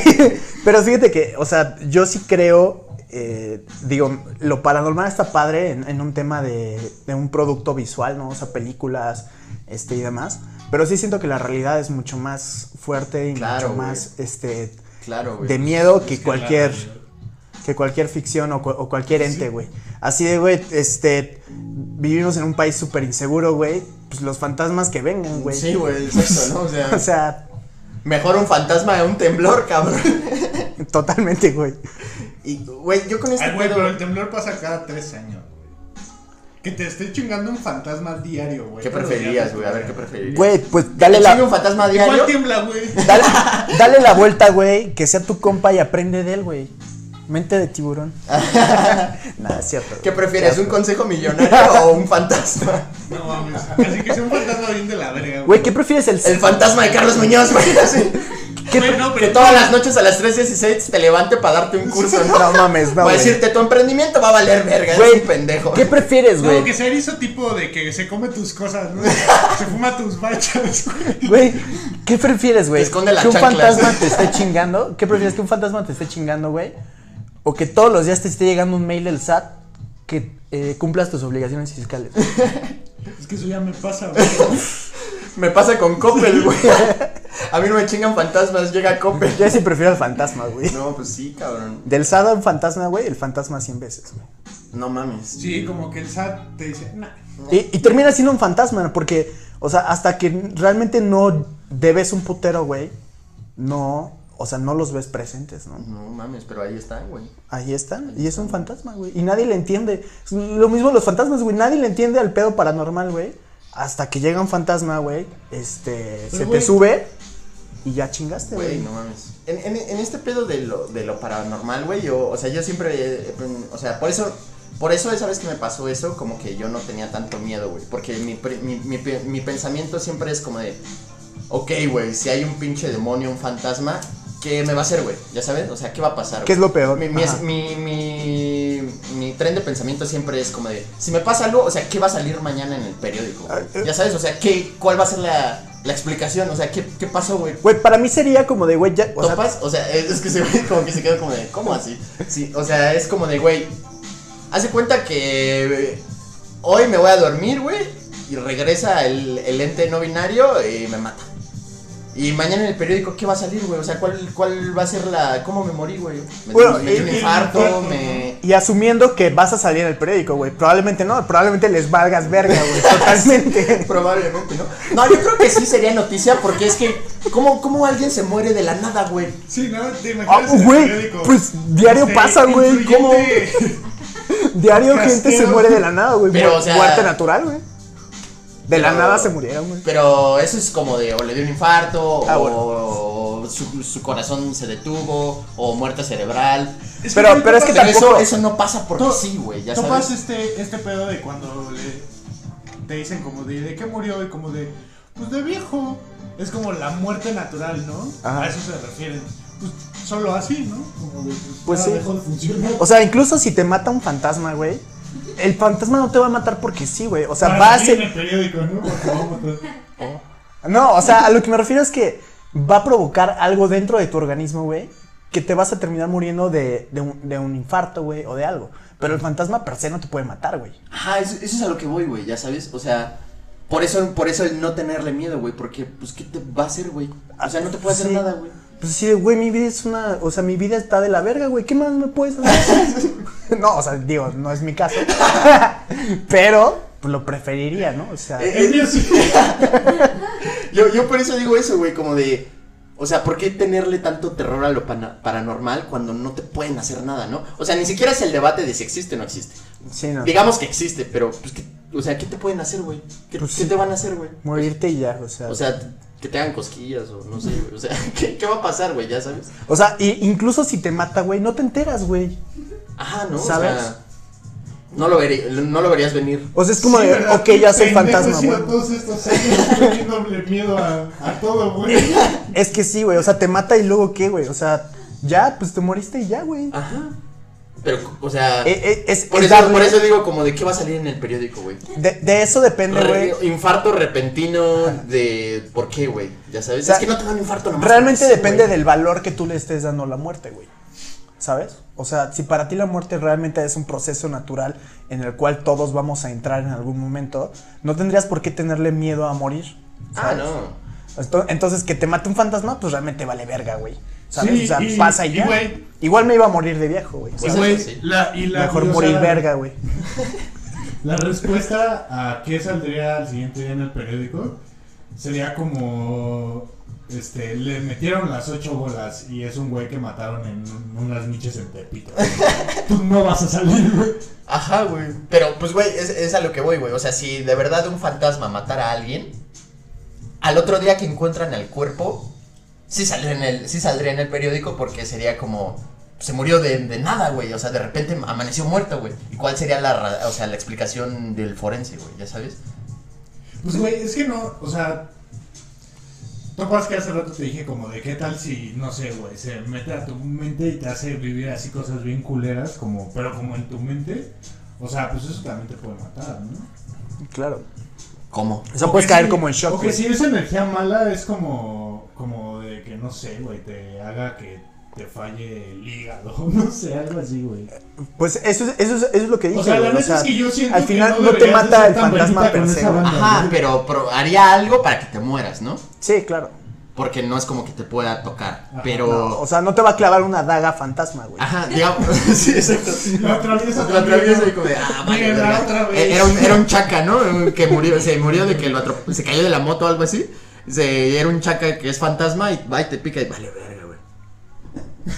pero fíjate que, o sea, yo sí creo, eh, digo, lo paranormal está padre en, en un tema de, de un producto visual, ¿no? O sea, películas este, y demás. Pero sí siento que la realidad es mucho más fuerte y Claro, mucho güey. más este, Claro, güey. de miedo que Es que cualquier, que cualquier ficción o, cu- o cualquier ente, güey. Así de, güey, este, vivimos en un país súper inseguro, güey. Pues los fantasmas que vengan, güey. Sí, güey, [laughs] exacto, ¿no? O sea, O sea, Mejor un fantasma de un temblor, cabrón. [laughs] Totalmente, güey. Y, güey, yo con este Ay, güey, pedo- pero el temblor pasa cada tres años, güey. Que te esté chingando un fantasma diario, güey. ¿Qué días, güey? A ver, ¿qué preferirías? Güey, pues ¿Te dale chingue la, un fantasma Igual diario? tiembla, güey. [laughs] dale, dale la vuelta, güey. Que sea tu compa y aprende de él, güey. Mente de tiburón. [laughs] Nada, es cierto. ¿Qué güey. prefieres, un consejo millonario o un fantasma? No mames. Así que sea un fantasma bien de la verga, Güey, ¿qué prefieres? El, El fantasma de Carlos Muñoz, güey. Así. ¿Qué Güey, pre- no, pero Que todas las noches a las 3.16 te levante para darte un curso, [laughs] ¿no? No mames, no, Va a güey. decirte, tu emprendimiento va a valer verga, Güey, un pendejo. ¿Qué prefieres, No, güey? que sea erizo tipo de que se come tus cosas, ¿no? [laughs] se fuma tus bachas, güey. Güey, ¿qué prefieres, güey? Esconde las ¿Que un chanclas. fantasma te esté chingando? ¿Qué prefieres? ¿Que un fantasma te esté chingando, güey? ¿O que todos los días te esté llegando un mail del SAT que eh, cumplas tus obligaciones fiscales? Es que eso ya me pasa, [laughs] güey. Me pasa con Coppel, güey. A mí no me chingan fantasmas, llega Coppel. Yo sí prefiero al fantasma, güey. No, pues sí, cabrón. Del SAT a un fantasma, güey, el fantasma 100 veces, güey. No mames. Sí, como que el SAT te dice, nah. Y, y termina siendo un fantasma, porque, o sea, hasta que realmente no debes un putero, güey, no, o sea, no los ves presentes, ¿no? No mames, pero ahí están, güey. Ahí están, y es un fantasma, güey. Y nadie le entiende. Lo mismo los fantasmas, güey. Nadie le entiende al pedo paranormal, güey. Hasta que llega un fantasma, güey. Este. se te sube y ya chingaste, Güey, güey. no mames. En, en, en este pedo de lo, de lo paranormal, güey, yo, o sea, yo siempre, eh, o sea, por eso, por eso esa vez que me pasó eso, como que yo no tenía tanto miedo, güey, porque mi, pre- mi, mi, mi pensamiento siempre es como de, ok, güey, si hay un pinche demonio, un fantasma, ¿qué me va a hacer, güey? ¿Ya sabes? O sea, ¿qué va a pasar? ¿Qué es lo peor? Mi, mi, mi, mi, mi tren de pensamiento siempre es como de, si me pasa algo, o sea, ¿qué va a salir mañana en el periódico? Ah, eh. Ya sabes, o sea, ¿qué, ¿cuál va a ser la, la explicación? O sea, ¿qué, qué pasó, güey? Güey, para mí sería como de, güey, ya. O sea, ¿Topas? O sea, es que se ve como que se queda como de, ¿cómo así? Sí, o sea, es como de, güey, hace cuenta que hoy me voy a dormir, güey, y regresa el, el ente no binario y me mata. Y mañana en el periódico, ¿qué va a salir, güey? O sea, ¿cuál, ¿cuál va a ser la... ¿Cómo me morí, güey? ¿Me, Bueno, me dio un eh, infarto? ¿Me...? y asumiendo que vas a salir en el periódico, güey. Probablemente no, probablemente les valgas verga, güey. [laughs] Totalmente. Probablemente, ¿no? No, yo creo que sí sería noticia porque es que, ¿cómo, cómo alguien se muere de la nada, güey? Sí, ¿no? Te Ah, imaginas en el güey, periódico. pues diario Este, pasa, güey. ¿Cómo? [laughs] Diario gente se muere de la nada, güey. Pero, Mu- o sea- Muerte natural, güey. De la nada se murieron, güey. Pero eso es como de o le dio un infarto, Ah, o su, su corazón se detuvo, o muerte cerebral. Es Pero- pero es que Pero tampoco- eso, eso no pasa porque To- sí, güey, ya sabes. este, este pedo de cuando le, te dicen como de, ¿de qué murió? Y como de, pues de viejo. Es como la muerte natural, ¿no? Ajá. A eso se refieren. Pues solo así, ¿no? Como de, Pues ya sí. dejó de funcionar. O sea, incluso si te mata un fantasma, güey. El fantasma no te va a matar porque sí, güey. O sea, va a ser. el periódico, ¿no? O sea, a lo que me refiero es que va a provocar algo dentro de tu organismo, güey. Que te vas a terminar muriendo de, de un, de un infarto, güey, o de algo. Pero el fantasma per se no te puede matar, güey. Ajá, eso, eso es a lo que voy, güey, ya sabes. O sea, por eso, por eso el no tenerle miedo, güey, porque, pues, ¿qué te va a hacer, güey? O sea, no te puede hacer Sí. nada, güey. Pues sí, güey, mi vida es una. O sea, mi vida está de la verga, güey. ¿Qué más me puedes hacer? [laughs] no, o sea, digo, no es mi caso. [laughs] Pero, pues lo preferiría, ¿no? O sea. Eh, sí. [laughs] Yo, yo por eso digo eso, güey, como de. O sea, ¿por qué tenerle tanto terror a lo paranormal cuando no te pueden hacer nada, no? O sea, ni siquiera es el debate de si existe o no existe. sí, no. Digamos que existe, pero, pues, ¿qué- o sea, ¿qué te pueden hacer, güey? ¿Qué, Pues qué sí. te van a hacer, güey? Morirte y ya, o sea. O sea, que te hagan cosquillas o no sé, güey. O sea, [laughs] ¿qué, qué va a pasar, güey? Ya sabes. O sea, y- incluso si te mata, güey, no te enteras, güey. Ajá, ¿no? ¿Sabes? O sea, no lo, verí- no lo verías venir. O sea, es como Sí, de, ok, ya soy fantasma, güey. todos estos años teniéndole miedo a, a todo, güey. [laughs] Es que sí, güey, o sea, te mata y luego qué, güey. O sea, ya, pues te moriste y ya, güey. Ajá. Pero, o sea, Eh, eh, es, por, es eso, darle- por eso digo como de qué va a salir en el periódico, güey. de, de eso depende, güey. Infarto repentino de... ¿Por qué, güey? Ya sabes. O sea, es que no te da un infarto nomás. Realmente eso, depende del valor que tú le estés dando a la muerte, güey. ¿Sabes? O sea, si para ti la muerte realmente es un proceso natural en el cual todos vamos a entrar en algún momento, no tendrías por qué tenerle miedo a morir. Ah, no. Entonces, que te mate un fantasma, pues realmente vale verga, güey. ¿Sabes? Sí, o sea, y- pasa y y, ya. Igual me iba a morir de viejo, güey. Pues Mejor morir sea, verga, güey. [laughs] La respuesta a qué saldría al siguiente día en el periódico sería como este, le metieron las ocho bolas y es un güey que mataron en unas miches en Tepito. [laughs] Tú no vas a salir, güey. Ajá, güey. Pero, pues, güey, es, es a lo que voy, güey. O sea, si de verdad un fantasma matara a alguien, al otro día que encuentran el cuerpo, sí saldría en el, sí saldría en el periódico porque sería como. Se murió de, de nada, güey. O sea, de repente amaneció muerto, güey. ¿Y cuál sería la, ra- o sea, la explicación del forense, güey? ¿Ya sabes? Pues, güey, es que no, o sea. ¿Tú acuerdas que hace rato te dije como de qué tal si, no sé, güey, se mete a tu mente y te hace vivir así cosas bien culeras, como, pero como en tu mente? O sea, pues eso también te puede matar, ¿no? Claro. ¿Cómo? O sea, O puedes caer si- como en shock. O que si esa energía mala es como, no sé, güey, te haga que te falle el hígado, [laughs] no sé, algo así, güey. Pues eso es, eso es, eso es lo que dije. O sea, la güey, o neta sea, es que yo siento al que final no no te mata el fantasma per se. Ajá, pero, pero haría algo para que te mueras, ¿no? Sí, claro. Porque no es como que te pueda tocar. Ajá, pero. No, o sea, no te va a clavar una daga fantasma, güey. Ajá, digamos. [laughs] sí, exacto. Lo atraviesa Lo atraviesa y como de, ah, vaya, otra vez. Eh, Era un, era un chaca, ¿no? Que murió, se murió de que lo atrop- se cayó de la moto o algo así. Se, era un chaca que es fantasma y va y te pica y vale, verga, güey.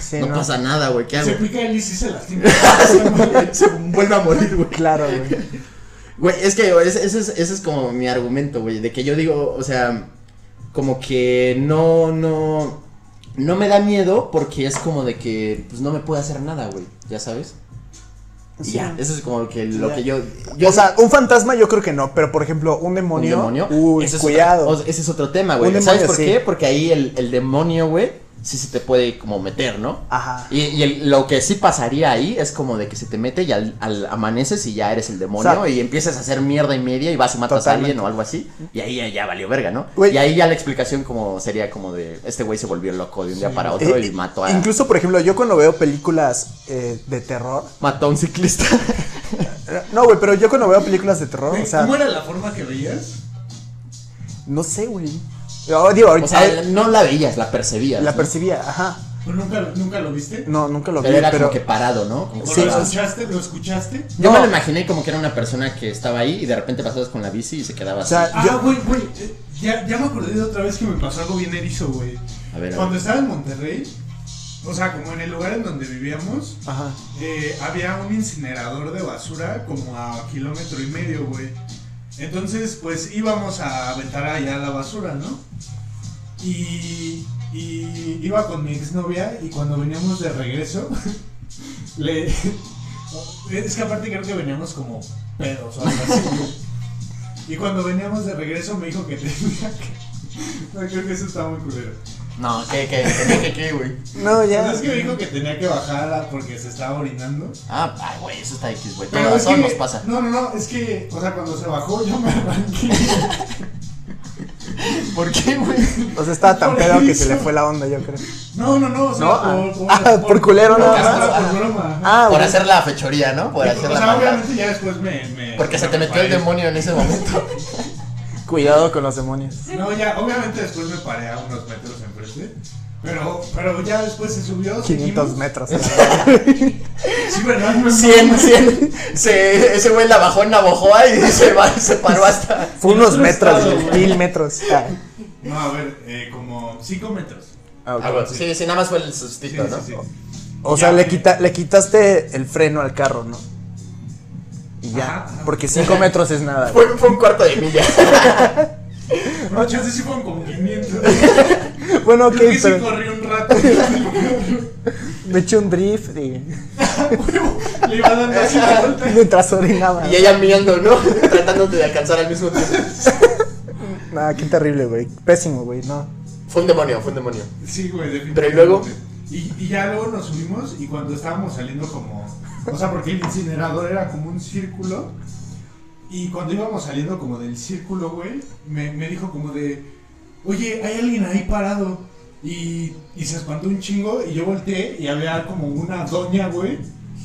Sí, no, pasa nada, güey, ¿qué hago? Se pica él y sí se lastima. [laughs] se vuelve a morir, güey. Claro, güey. Güey, es que ese, ese es, ese es como mi argumento, güey. De que yo digo, o sea, como que no, no. No me da miedo porque es como de que, pues no me puede hacer nada, güey. ¿Ya sabes? Sí. ya, eso es como que lo Ya. que yo. yo o sea, un fantasma yo creo que no, pero por ejemplo, un ¿Un demonio. demonio? Uy, Ese es cuidado. otro- ese es otro tema, güey. Un ¿Sabes demonio, por sí. qué? Porque ahí el, el demonio, güey, sí se te puede como meter, ¿no? Ajá. Y, y el- lo que sí pasaría ahí es como de que se te mete y al, al amaneces y ya eres el demonio O sea, y empiezas a hacer mierda y media y vas y matas Totalmente. a alguien o algo así. Y ahí ya, ya valió verga, ¿no? Y ahí ya la explicación como sería como de este güey se volvió loco de un día para otro Eh, y mató a, Incluso, por ejemplo, yo cuando veo películas eh, de terror. mató a un ciclista. [laughs] No, güey, pero yo cuando veo películas de terror, Güey, o sea, ¿Cómo era la forma que veías? no sé, güey. Yo digo, ahorita o sea, no la veías, la percibías. la ¿no? percibía, ajá. ¿Pero nunca, nunca lo viste? No, nunca lo vi, Pero era pero como que parado, ¿no? Como que ¿O Sí, lo escuchaste? ¿Lo escuchaste? Yo No. me lo imaginé como que era una persona que estaba ahí y de repente pasabas con la bici y se quedaba O así. sea, Ah, Yo- güey, güey. eh, Ya, ya me acordé de otra vez que me pasó algo bien erizo, güey. A ver, a Cuando ver. estaba en Monterrey, o sea, como en el lugar en donde vivíamos, ajá. eh, había un incinerador de basura como a kilómetro y medio, güey. Entonces, pues íbamos a aventar allá la basura, ¿no? Y, y iba con mi exnovia y cuando veníamos de regreso, [laughs] le... Es que aparte creo que veníamos como pedos o algo así. [laughs] Y cuando veníamos de regreso me dijo que tenía que... No, creo que eso está muy culero. No, ¿qué, qué, qué, qué, qué, güey? No, ya. Pues es que me dijo que tenía que bajar porque se estaba orinando. Ah, ay, güey, eso está X, güey. Pero eso que, nos pasa. No, no, no, es que, o sea, cuando se bajó yo me arranqué. [laughs] ¿Por qué, güey? O sea, estaba tan Por pedo que se le fue la onda, yo creo. No, no, no, o sea, ¿No? por, Ah, por culero no, nada más. por broma. Ah, Por hacer la fechoría, ¿no? Por hacer o la sea, maldad. obviamente ya después me. me Porque se me te metió el demonio en ese momento. [laughs] Cuidado con los demonios. No, ya, obviamente después me paré a unos metros enfrente. Pero, pero ya después se subió. 500 seguimos. metros. [laughs] Sí, ¿verdad? Me 100, 100. Se, ese güey la bajó en Navojoa y [laughs] se, va, se paró hasta. Fue unos metros, estado, mil metros. Ah, No, a ver, eh, como 5 metros. ah. Ah, sí, sí, nada más fue el sustito, sí, ¿no? sí. O Ya, sea, le, güey. quita, le quitaste el freno al carro, ¿no? Y ya. Ajá, ajá. Porque 5 metros es nada. Fue, fue un cuarto de milla. [laughs] Bueno, chances sí fueron como 500. [laughs] Bueno, ok, Creo que sí pero corrí un rato. [laughs] me eché un drift y Le iba dando así la vuelta. mientras orinaba. Y ella miando, ¿no? Tratando de alcanzar al mismo tiempo. Nah, qué terrible, güey. Pésimo, güey, no. Fue un demonio, fue un demonio. Sí, güey, definitivamente. Pero, ¿y luego? Y, y ya luego nos subimos y cuando estábamos saliendo como... O sea, porque el incinerador era como un círculo. Y cuando íbamos saliendo como del círculo, güey, me, me dijo como de... Oye, hay alguien ahí parado. Y, y se espantó un chingo y yo volteé y había como una doña, güey.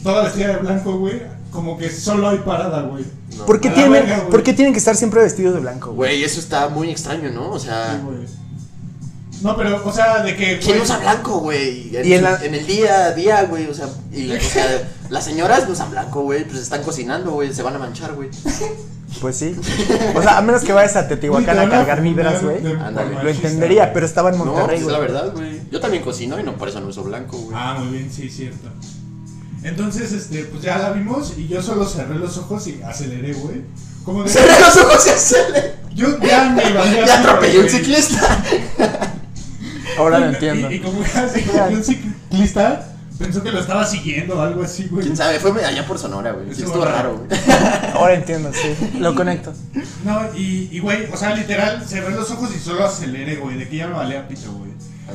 Toda vestida de blanco, güey. Como que solo hay parada, güey. ¿Por qué, tienen, verga, güey. ¿Por qué tienen que estar siempre vestidos de blanco, güey? Güey, eso está muy extraño, ¿no? O sea, Sí, güey. No, pero, o sea, de que... ¿quién güey, usa blanco, güey? En, Y en la- en el día a día, güey, o sea, y, o sea, las señoras no usan blanco, güey, pues están cocinando, güey, se van a manchar, güey. [laughs] Pues sí. O sea, a menos que vayas a Teotihuacán a cargar vibras, güey. Lo entendería, pero estaba en No, Monterrey, pues es la verdad, güey. Yo también cocino y no por eso no uso blanco, güey. Ah, muy bien, sí, cierto. Entonces, este, pues ya la vimos y yo solo cerré los ojos y aceleré, güey. Como de. Cerré los ojos y aceleré. Yo ya me iba [laughs] Ya atropellé un ciclista. Ahora lo Y- entiendo. Y, y como como que un ciclista pensó que lo estaba siguiendo o algo así, güey. ¿Quién sabe? Fue allá por Sonora, güey. Sí, Estuvo raro. güey. [laughs] Ahora entiendo, sí. [laughs] Lo conecto. No, y, y, güey, o sea, literal, cerré los ojos y solo aceleré, güey, de que ya me valía pito, güey.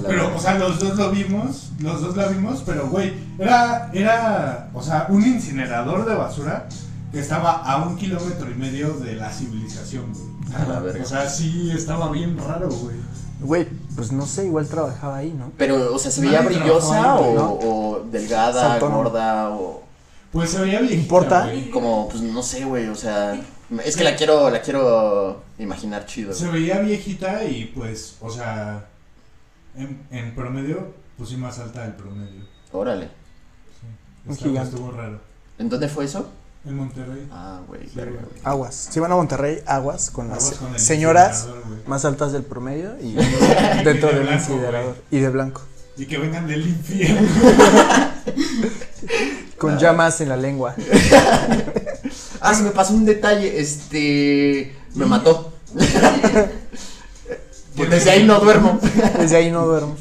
Pero, o sea, los dos lo vimos, los dos la vimos, pero, güey, era, era, o sea, un incinerador de basura que estaba a un kilómetro y medio de la civilización, güey. A la verga. O sea, sí estaba bien raro, güey. Güey, pues no sé, igual trabajaba ahí, ¿no? Pero, o sea, ¿se veía Nadie brillosa ahí, o, ¿no? o delgada, gorda o Pues se veía viejita, ¿Importa? güey. como, pues no sé, güey, o sea, es que la quiero, la quiero imaginar chido. Se veía viejita y, pues, o sea, en, en promedio, pues sí más alta del promedio. Órale. Un Estaba- gigante. Estuvo raro. ¿En dónde fue eso? En Monterrey. Ah, güey, Sí, verga, güey. güey. Aguas. Si van a Monterrey, aguas con las con señoras más altas del promedio y [laughs] Y dentro de del blanco, incinerador. Y de blanco. Y que vengan del infierno. [laughs] Con llamas en la lengua. [laughs] Ah, se me pasó un detalle, este, me mató. Pues desde ahí no duermo. Desde ahí no duermo.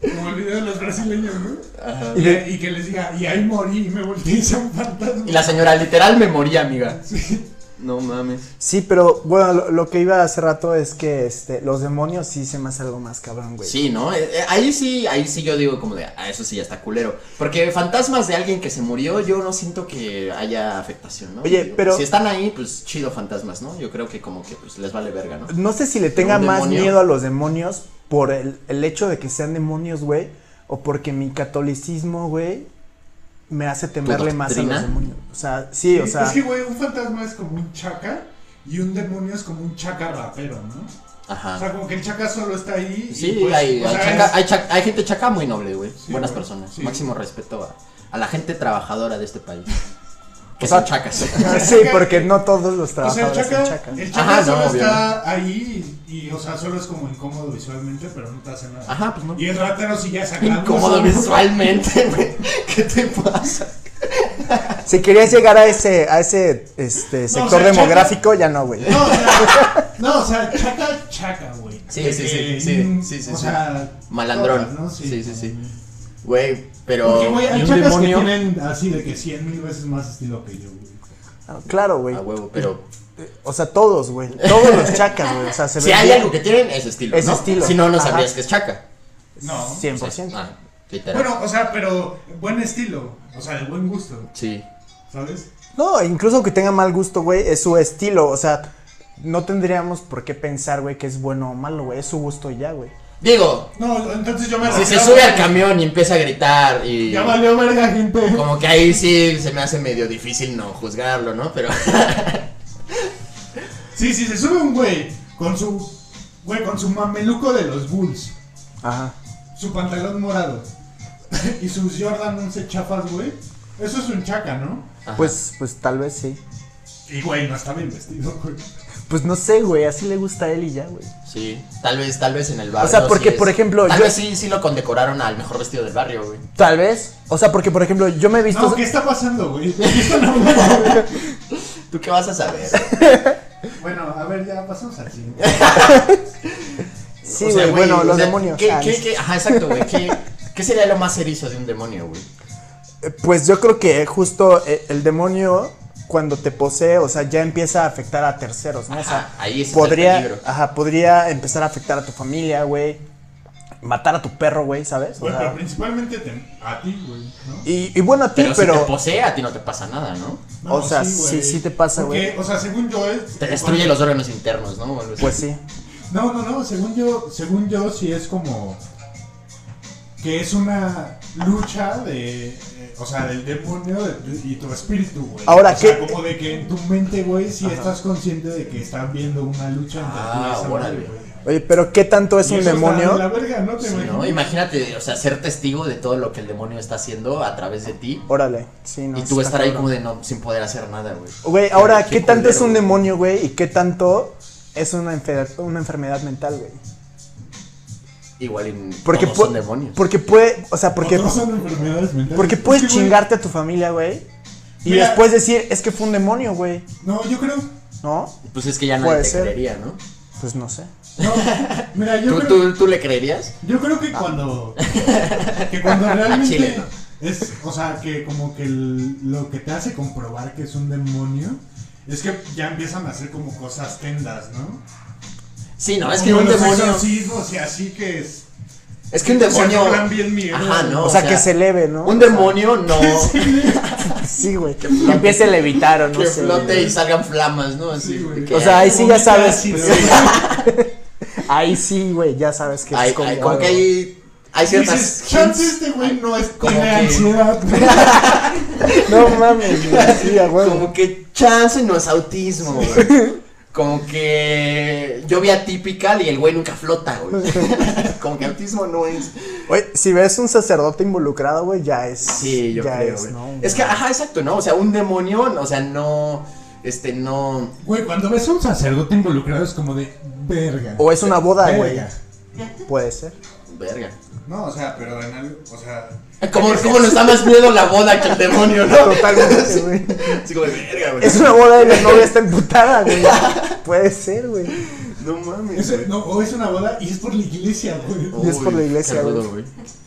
Como el video de los brasileños, ¿no? Ajá. Y, y que les diga, y ahí morí y me volteé y un fantasma. Y la señora literal me moría, amiga. Sí. No mames. Sí, pero bueno, lo, lo que iba hace rato es que este, los demonios sí se me hace algo más cabrón, güey. Sí, ¿no? Eh, eh, ahí sí, ahí sí yo digo como de, ah, eso sí ya está culero. Porque fantasmas de alguien que se murió, yo no siento que haya afectación, ¿no? Oye, Digo, pero- Si están ahí, pues chido fantasmas, ¿no? Yo creo que como que pues les vale verga, ¿no? No sé si le tenga ¿Un más demonio? miedo a los demonios por el, el hecho de que sean demonios, güey, o porque mi catolicismo, güey, me hace temerle más a los demonios. O sea, sí, o sea, Es que, güey, un fantasma es como un chaca y un demonio es como un chaca rapero, ¿no? O Ajá. sea, como que el chaca solo está ahí. y, Sí, pues, hay, o hay, sea, chaca- es- hay, gente chaca muy noble, güey. Sí, Buenas personas. sí. Máximo respeto a, a la gente trabajadora de este país. Que O sea, son chacas. [laughs] sí, porque no todos los O sea, el trabajadores chaca, son chacas. el chaca Ajá, solo está ahí y, y, o sea, solo es como incómodo visualmente, pero no te hace nada. Ajá, pues no. Y el ratero sí ya acá. Incómodo visualmente, [laughs] güey. ¿Qué te pasa? Si querías llegar a ese, a ese este, sector o sea, demográfico, ya no, güey. No, o sea, no, o sea, chaca, chaca, güey. Sí, sí, que, sí, sí, mm, sí, sí, O sí. sea, Malandrón. todas, ¿no? Sí, sí, sí. Güey, pero. Porque, güey, hay ¿y un chacas demonio? que tienen así de que 100 mil veces más estilo que yo, güey. Ah, Claro, güey. A huevo, pero. O sea, todos, güey. Todos los chacas, güey. O sea, se [laughs] Si hay bien. algo que tienen, es estilo. Es ¿no? estilo. Si no, no Ajá. sabrías que es chaca. No. 100%. Ah, literal. Bueno, o sea, pero buen estilo. O sea, de buen gusto, Sí. ¿sabes? No, incluso que tenga mal gusto, güey, es su estilo. O sea, no tendríamos por qué pensar, güey, que es bueno o malo, güey. Es su gusto y ya, güey. Digo, No, entonces yo me si se sube al camión y empieza a gritar y. Ya valió verga, gente. Como que ahí sí se me hace medio difícil no juzgarlo, ¿no? Pero. [laughs] Sí, sí, se sube un güey con su. Güey, con su mameluco de los Bulls. Ajá. Su pantalón morado. [laughs] y sus Jordan 11 chafas, güey. Eso es un chaca, ¿no? Ajá. Pues, pues tal vez sí. Y, güey, no está bien vestido, güey. Pues no sé, güey, así le gusta a él y ya, güey. Sí, tal vez, tal vez en el barrio. O sea, porque, sí es- por ejemplo, Tal yo- vez sí, sí lo condecoraron al mejor vestido del barrio, güey. Tal vez. O sea, porque, por ejemplo, yo me he visto. No, ¿qué está pasando, güey? [laughs] ¿Tú qué vas a saber? [laughs] bueno, a ver, ya pasamos al siguiente. Sí, O sea, güey, bueno, o los sea, demonios. ¿qué, Ah, qué- ajá, exacto, güey. ¿Qué, qué sería lo más erizo de un demonio, güey? Eh, Pues yo creo que justo eh, el demonio, cuando te posee, o sea, ya empieza a afectar a terceros, ¿no? o sea, ahí es el podría, peligro. ajá, podría empezar a afectar a tu familia, güey. Matar a tu perro, güey, ¿sabes? O Bueno, sea, pero principalmente te- a ti, güey, ¿no? y, y bueno, a ti, Pero, pero. si te posee, a ti no te pasa nada, ¿no? No, o sea, sí, sí te pasa, güey. O sea, según yo es. Te destruye los órganos internos, ¿no? Pues sí. No, no, no, según yo, según yo sí es como que es una lucha de, eh, o sea, del demonio de- y tu espíritu, güey. Ahora, o sea, ¿qué- como de que en tu mente, güey, sí Ajá. estás consciente de que estás viendo una lucha entre Ah, tú y esa órale. madre, güey. Oye, pero ¿qué tanto es Y un eso está demonio? de la verga, ¿no te Sí, imaginas? ¿no? Imagínate, o sea, ser testigo de todo lo que el demonio está haciendo a través de ti. Órale, sí, no. y tú estar ahí como de no, sin poder hacer nada, güey. Güey, ahora, Qué ¿qué tanto es un demonio, güey? ¿Y qué tanto es una, enfer- una enfermedad mental, güey? Igual en Porque, todos pu- son demonios. porque puede, o sea, porque, Otros son enfermedades mentales. porque Es puedes güey, chingarte a tu familia, güey. Y Mira. después decir, es que fue un demonio, güey. No, yo creo. ¿No? Pues es que ya nadie Puede te ser. creería, ¿no? Pues no sé. No, mira, yo ¿Tú, creo. tú, tú le creerías? Yo creo que cuando. [laughs] que cuando realmente. Chile, ¿no? Es, o sea, que como que el- lo que te hace comprobar que es un demonio. Es que ya empiezan a hacer como cosas tendas, ¿no? Sí, no, es que un demonio. exorcismos y así que es. Es que un demonio. burlan bien miedo. Ajá, no. o sea, que se eleve, ¿no? Un demonio no. [laughs] [laughs] Sí, güey. Que empiece a levitar o no que sé. flote güey. y salgan flamas, ¿no? Así. Sí, güey. que- O sea, ahí sí ya sabes. [laughs] Ahí sí, güey, ya sabes que hay, es como. hay- como que hay. Hay ciertas. Chance este güey no es como que- ansiedad. No mames, güey. Sí, a huevo. Como que chance no es autismo, güey. Como que lluvia típica y el güey nunca flota, güey. [laughs] Como que autismo no es. Oye, si ves un sacerdote involucrado, güey, ya es. Sí, yo ya creo, es, güey. ¿no? Es que, ajá, exacto, ¿no? O sea, un demonio, o sea, no. Este, no. Güey, cuando ves a un sacerdote involucrado es como de verga. O es una boda, güey. Verga. Puede ser. Verga. No, o sea, pero en algo, o sea, Como, como nos da más miedo la boda que el demonio, ¿no? Totalmente, güey. Así como de verga, güey. Es una boda y la novia está emputada, güey. [laughs] Puede ser, güey. No mames. es, no, o es una boda y es por la iglesia, güey. Y es por la iglesia, güey. güey.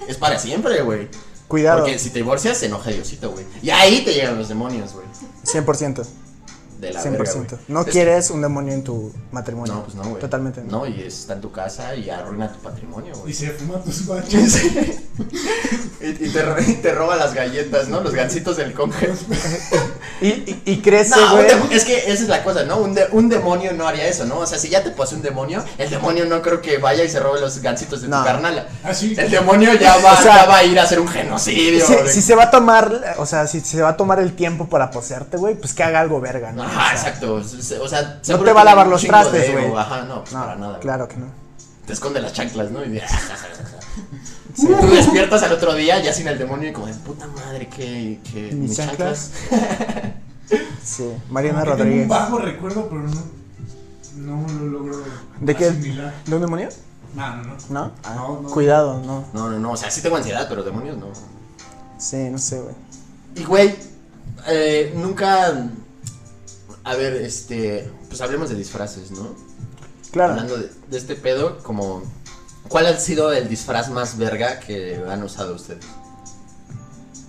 Es para siempre, güey. Cuidado. Porque si te divorcias, se enoja Diosito, güey. Y ahí te llegan los demonios, güey. 100%. De la verga, 100%. güey. No Es- quieres un demonio en tu matrimonio. No, pues no, güey. Totalmente. No, y está en tu casa y arruina tu patrimonio, Y güey. se fuma tus [laughs] bachos. y, y te, y te roba las galletas, ¿no? Los gancitos del conge. Y, y, y crece, No, güey. es que esa es la cosa, ¿no? Un, de- un demonio no haría eso, ¿no? O sea, si ya te posee un demonio, el demonio no creo que vaya y se robe los gancitos de No. tu carnala. Así. El demonio ya va, O sea, ya va a ir a hacer un genocidio. Si, si se va a tomar, o sea, si se va a tomar el tiempo para poseerte, güey, pues que haga algo verga, ¿no? Ajá, exacto. O sea, No te va a lavar los trastes, güey. Ajá, no, pues No, para nada. claro que no. Te esconde las chanclas, ¿no? Y de- [laughs] Tú despiertas al otro día ya sin el demonio y como de puta madre, que, que Mis mis chanclas. chanclas. [laughs] Sí, Mariana Como que tengo Rodríguez. un bajo recuerdo, pero no, no lo logro ¿De qué? ¿De un demonio? No, no, no. ¿No? Ah, No, no. Cuidado, no. No, no, no. O sea, sí tengo ansiedad, pero demonios no. Sí, no sé, güey. Y güey, eh, nunca. A ver, este. Pues hablemos de disfraces, ¿no? Claro. Hablando de, de este pedo, como. ¿Cuál ha sido el disfraz más verga que han usado ustedes?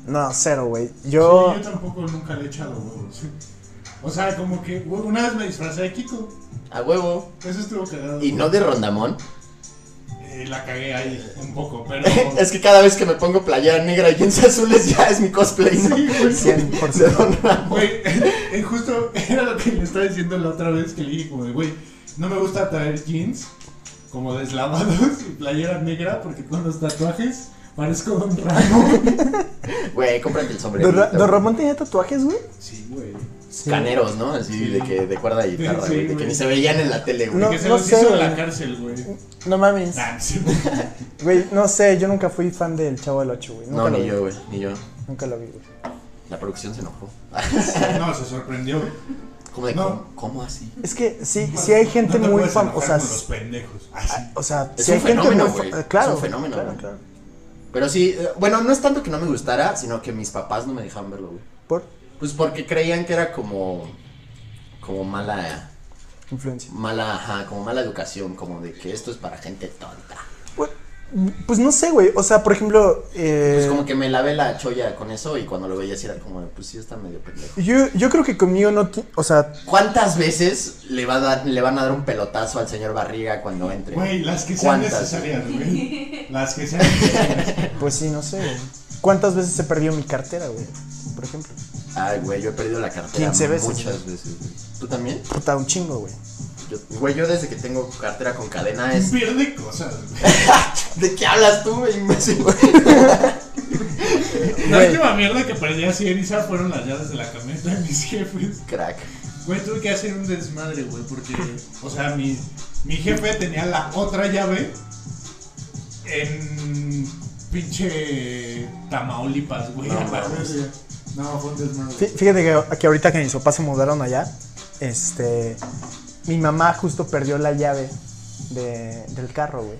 No, cero, güey. Sí, Yo. yo tampoco nunca le he echado huevos. sí. O sea, como que güey, una vez me disfracé de Kiko. A huevo. Eso estuvo cagado. Y no de rondamón. Eh, la cagué ahí un poco, [laughs] pero. es que cada vez que me pongo playera negra y jeans azules ya es mi cosplay, ¿no? Sí, güey. 100%. [laughs] De Don Ramón. Güey, [laughs] eh, justo era lo que le estaba diciendo la otra vez que le dije, como de, güey, no me gusta traer jeans como deslavados y playera negra porque con los tatuajes parezco Don Ramón. Güey, cómprate el sombrero. ¿Don, Ra- Don Ramón tenía tatuajes, güey? Sí, güey. Sí. Caneros, ¿no? Así Sí. de que de cuerda de guitarra, Sí, güey. de que güey. ni se veían en la tele, güey. No, que se no los sé, hizo en la güey. cárcel, güey. No mames. Nah, sí. [laughs] Güey, no sé, yo nunca fui fan del Chavo del 8, güey. Nunca No, ni vi. yo, güey, ni yo. Nunca lo vi, güey. La producción se enojó. [laughs] No, se sorprendió. De, No. ¿cómo, cómo así? Es que sí, sí hay gente No muy fan, o sea, con los pendejos. Ah, o sea, Es sí un hay gente muy güey. Es Claro, un fenómeno, claro, güey. claro. Pero sí, eh, bueno, no es tanto que no me gustara, sino que mis papás no me dejaban verlo, güey. Pues porque creían que era como. Como mala. influencia. Mala, ajá, como mala educación, como de que esto es para gente tonta. Pues, pues no sé, güey. O sea, por ejemplo, eh, Pues como que me lavé la cholla con eso y cuando lo veía así era como, pues sí está medio pendejo. yo, yo creo que conmigo no, o sea, ¿Cuántas veces le, va a dar, le van a dar un pelotazo al señor Barriga cuando entre? Güey, las que sean ¿Cuántas? necesarias, güey. [laughs] Las que sean necesarias. pues sí, no sé, güey. ¿Cuántas veces se perdió mi cartera, güey? Por ejemplo. Ay, güey, yo he perdido la cartera 15 veces, muchas veces. güey. ¿Tú también? Puta, un chingo, güey. Yo- Güey, yo desde que tengo cartera con cadena es... Pierde cosas, güey. [laughs] ¿De qué hablas tú, güey, imbécil, güey? [laughs] La Güey. última mierda que perdí así en Isa fueron las llaves de la camioneta de mis jefes. Crack. Güey, tuve que hacer un desmadre, güey, porque, o sea, mi, mi jefe tenía la otra llave en pinche Tamaulipas, güey. No, a la mames. verga. No, fue un desmadre. Fí- Fíjate que, que ahorita que mis papás se mudaron allá, este, mi mamá justo perdió la llave de- del carro, güey.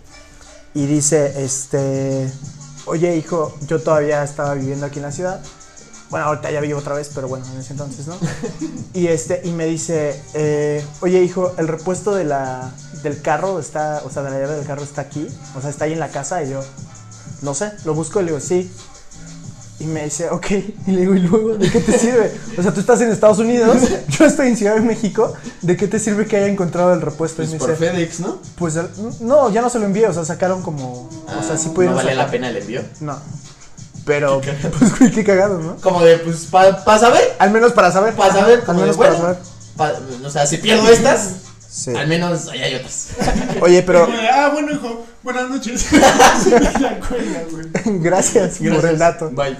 Y dice, este, oye hijo, yo todavía estaba viviendo aquí en la ciudad. Bueno, ahorita ya vivo otra vez, pero bueno, en ese entonces, ¿no? [laughs] y este, y me dice, eh, oye hijo, el repuesto de la, del carro está, o sea, de la llave del carro está aquí, o sea, está ahí en la casa. Y yo, no sé, lo busco y le digo, sí. Y me dice, ok. Y le digo, ¿y luego de qué te sirve? O sea, tú estás en Estados Unidos, [laughs] yo estoy en Ciudad de México. ¿De qué te sirve que haya encontrado el repuesto? Y Pues me por dice, FedEx, ¿no? pues no, ya no se lo envié. O sea, sacaron como. o sea, sí Ah, pudieron ¿No vale la pena el envío? No. Pero, [laughs] pues, güey, qué cagado, ¿no? Como de, pues, para saber. Al menos para saber. Para saber, Al de, menos para saber. pa- o sea, si pierdo estas, Sí. al menos ahí hay otras. Oye, pero [laughs] ah, bueno, hijo, buenas noches. [laughs] Gracias, por el dato. Bye.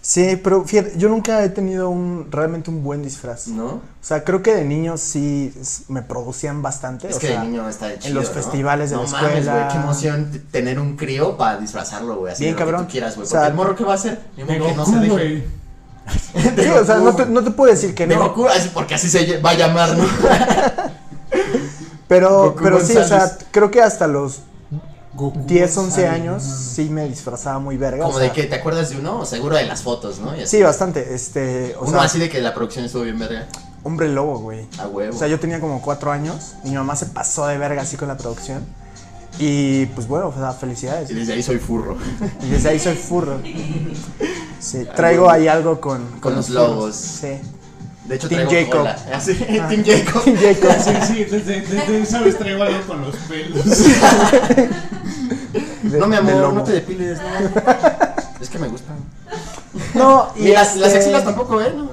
Sí, pero fíjate, yo nunca he tenido un realmente un buen disfraz. ¿No? O sea, creo que de niño sí me producían bastante. Es o que sea, de niño está chido. los ¿no? festivales de no la mames, escuela. güey, qué emoción tener un crío para disfrazarlo, güey. Así Bien, de lo que cabrón. tú quieras, güey. O Porque el morro, ¿qué va a hacer? Ni De modo que no se deje. [laughs] Sí, o sea, no te, no te puedo decir que De no. Goku, porque así se va a llamar, ¿no? [laughs] Pero, Goku pero sí, o sea, creo que hasta los Goku 10, 11 González, años sí me disfrazaba muy verga. Como o de que, ¿te acuerdas de uno? Seguro de las fotos, ¿no? Sí, bastante. Este, o Uno sea, así de que la producción estuvo bien verga. hombre lobo, güey. A huevo. O sea, yo tenía como 4 años. Mi mamá se pasó de verga así con la producción. Y pues bueno, o sea, felicidades. Y desde ahí soy furro. Y desde ahí soy furro. [laughs] Sí, traigo ahí algo con, Con los furros. lobos. Sí. De hecho, Team Jacob. Así, Ah. [laughs] Team Jacob. Jacob. Sí, sí, desde, desde esa vez traigo algo con los pelos. [laughs] de- no, mi amor, no te depiles, no. [laughs] es que me gustan. No, y Y las, las este, axilas tampoco, ¿eh? No.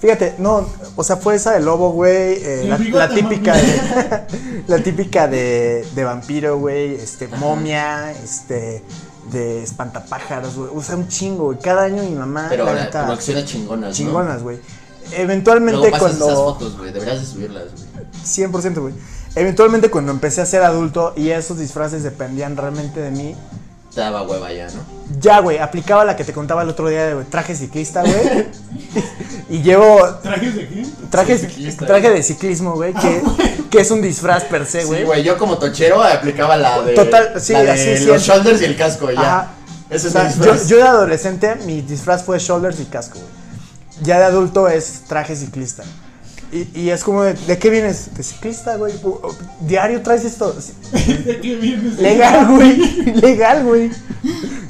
Fíjate, no, o sea, fue esa de lobo, güey, eh, la, típica de, la típica de, de vampiro, güey, este, momia, este, de espantapájaros, güey, o sea, un chingo, güey, cada año mi mamá, Pero la la neta, producciones chingonas, chingonas, güey. Eventualmente Luego cuando, esas fotos, güey. Deberías de subirlas, güey. 100%, güey, eventualmente cuando empecé a ser adulto y esos disfraces dependían realmente de mí, Te daba hueva ya, ¿no? ya, güey, aplicaba la que te contaba el otro día de güey, traje ciclista, güey, [laughs] y llevo ¿Trajes de qué? Traje, ciclista, traje güey. de ciclismo, güey, que, que es un disfraz per se, Sí, güey. güey. Yo como tochero aplicaba la de. Total, sí, la de así, sí, los sí. shoulders y el casco, ya. Ajá. Ese O es sea, mi yo, disfraz. yo de adolescente, mi disfraz fue shoulders y casco, güey. Ya de adulto es traje ciclista. Y, y es como, de, ¿de qué vienes? De ciclista, güey. Diario traes esto. ¿De qué vienes? Legal, güey. [laughs] Legal, güey.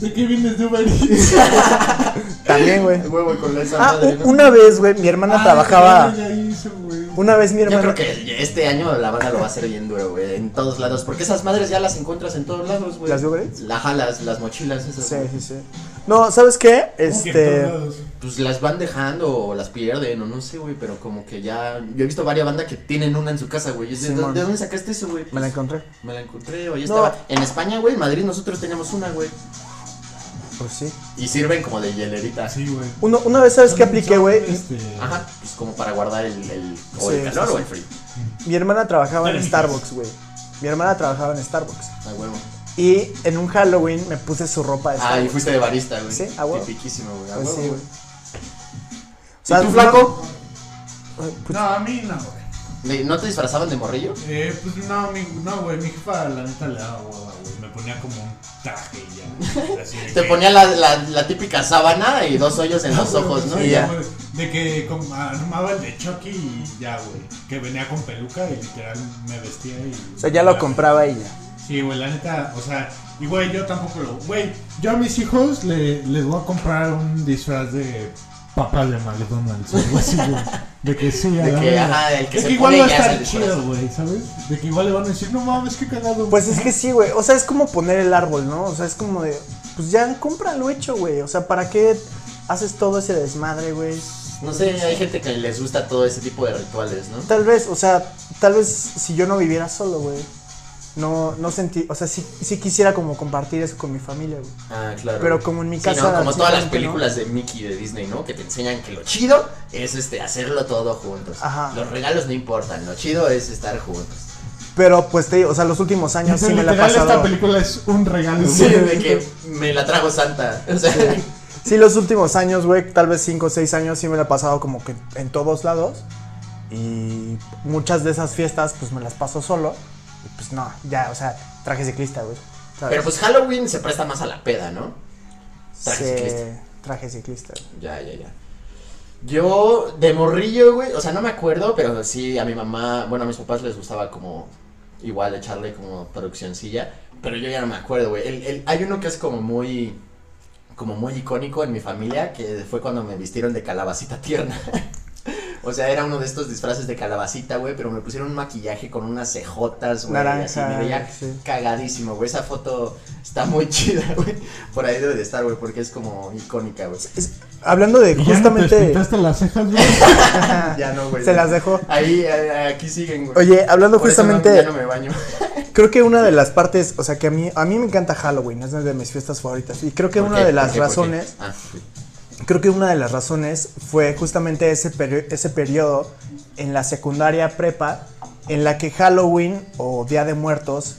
¿De qué vienes de Uber? [laughs] También, güey. El huevo con esa Ah, madre, una vez, güey, mi hermana Ah, trabajaba. ya hizo, güey. Una vez mi Yo hermana. creo que este año la banda lo va a hacer bien duro, güey, en todos lados, porque esas madres ya las encuentras en todos lados, güey. ¿Las de Uber Eats? Ajá, las, las mochilas esas. Sí, güey. sí, sí. No, ¿sabes qué? ¿Cómo que en Este. Pues las van dejando o las pierden o no sé, güey, pero como que ya... Yo he visto varias bandas que tienen una en su casa, güey. ¿De, Simón. ¿De dónde sacaste eso, güey? Me la encontré. Me la encontré, o ya No. estaba. En España, güey, en Madrid nosotros teníamos una, güey. Pues sí. Y sirven como de hielerita. Sí, güey. Uno, una vez, ¿sabes qué apliqué, güey? Este, Ajá, pues como para guardar el, el o Sí, el calor sí, o el frío. Mi hermana trabajaba en. Starbucks, güey. Mi hermana trabajaba en Starbucks. A huevo. Y en un Halloween me puse su ropa de Ah, y fuiste de barista, güey. Sí, a huevo. Tipiquísimo, güey. A Pues huevo, sí, güey. güey. ¿Y tú, flaco? Ay, pues, No, a mí no, güey. ¿De- ¿No te disfrazaban de morrillo? Eh, pues no, mi, no, güey, mi jefa la neta le daba hueva, güey. Me ponía como un traje y ya. [laughs] Así de Te que- ponía la, la, la típica sábana y dos hoyos en los ojos, ¿no? Y ya. güey, De que como armaba el de Chucky y ya, güey. Que venía con peluca y literal me vestía y. o sea, ya lo compraba ella. Sí, güey, la neta, o sea, y güey, yo tampoco lo. Güey, yo a mis hijos le, les voy a comprar un disfraz de papas de McDonald's, algo así, güey. De que sí, a De la que, verga. ajá, el que de se que igual va a estar chido, güey, ¿sabes? De que igual le van a decir, no mames, qué cagado. Pues es que sí, güey. O sea, es como poner el árbol, ¿no? O sea, es como de. Pues ya cómpralo hecho, güey. O sea, ¿para qué haces todo ese desmadre, güey? No sé, hay gente que les gusta todo ese tipo de rituales, ¿no? Tal vez, o sea, tal vez si yo no viviera solo, güey. No, no sentí, o sea, sí, sí quisiera como compartir eso con mi familia, güey. Ah, claro. Pero como en mi Sí, casa. ¿no? Como todas las no. películas de Mickey de Disney, ¿no? Que te enseñan que lo chido es este hacerlo todo juntos. Ajá. Los regalos no importan, lo chido es estar juntos. Pero pues te digo, o sea, los últimos años sí me la he Literal, esta pasado. película es un regalo. Sí, güey. de que me la trajo Santa. O sea, Sí, los últimos años, güey, tal vez 5 o 6 años sí me la he pasado como que en todos lados. Y muchas de esas fiestas pues me las paso solo. Pues no, ya, o sea, traje ciclista, güey. ¿sabes? pero pues Halloween se presta más a la peda, ¿no? traje ciclista. Traje ciclista. Ya, ya, ya. Yo, de morrillo, güey, o sea, no me acuerdo, pero sí a mi mamá, bueno, a mis papás les gustaba como, igual echarle como produccioncilla, pero yo ya no me acuerdo, güey. El, el- hay uno que es como muy, como muy icónico en mi familia, que fue cuando me vistieron de calabacita tierna. [laughs] O sea, era uno de estos disfraces de calabacita, güey, pero me pusieron un maquillaje con unas cejotas, güey, así, Naranja, me veía sí. cagadísimo, güey. Esa foto está muy [laughs] chida, güey. Por ahí debe de estar, güey, porque es como icónica, güey. Hablando de ¿Y ya no te justamente... las cejas, güey? [laughs] Ya no, güey. Se las dejó. Ahí, aquí siguen, güey. Oye, hablando Por eso no- justamente... ya no me baño. [laughs] Creo que una de las partes, o sea, que a mí, a mí me encanta Halloween, es de mis fiestas favoritas. Y creo que ¿Por una qué? de ¿Por las razones, Ah, sí. Creo que una de las razones fue justamente ese, peri- ese periodo en la secundaria prepa en la que Halloween o Día de Muertos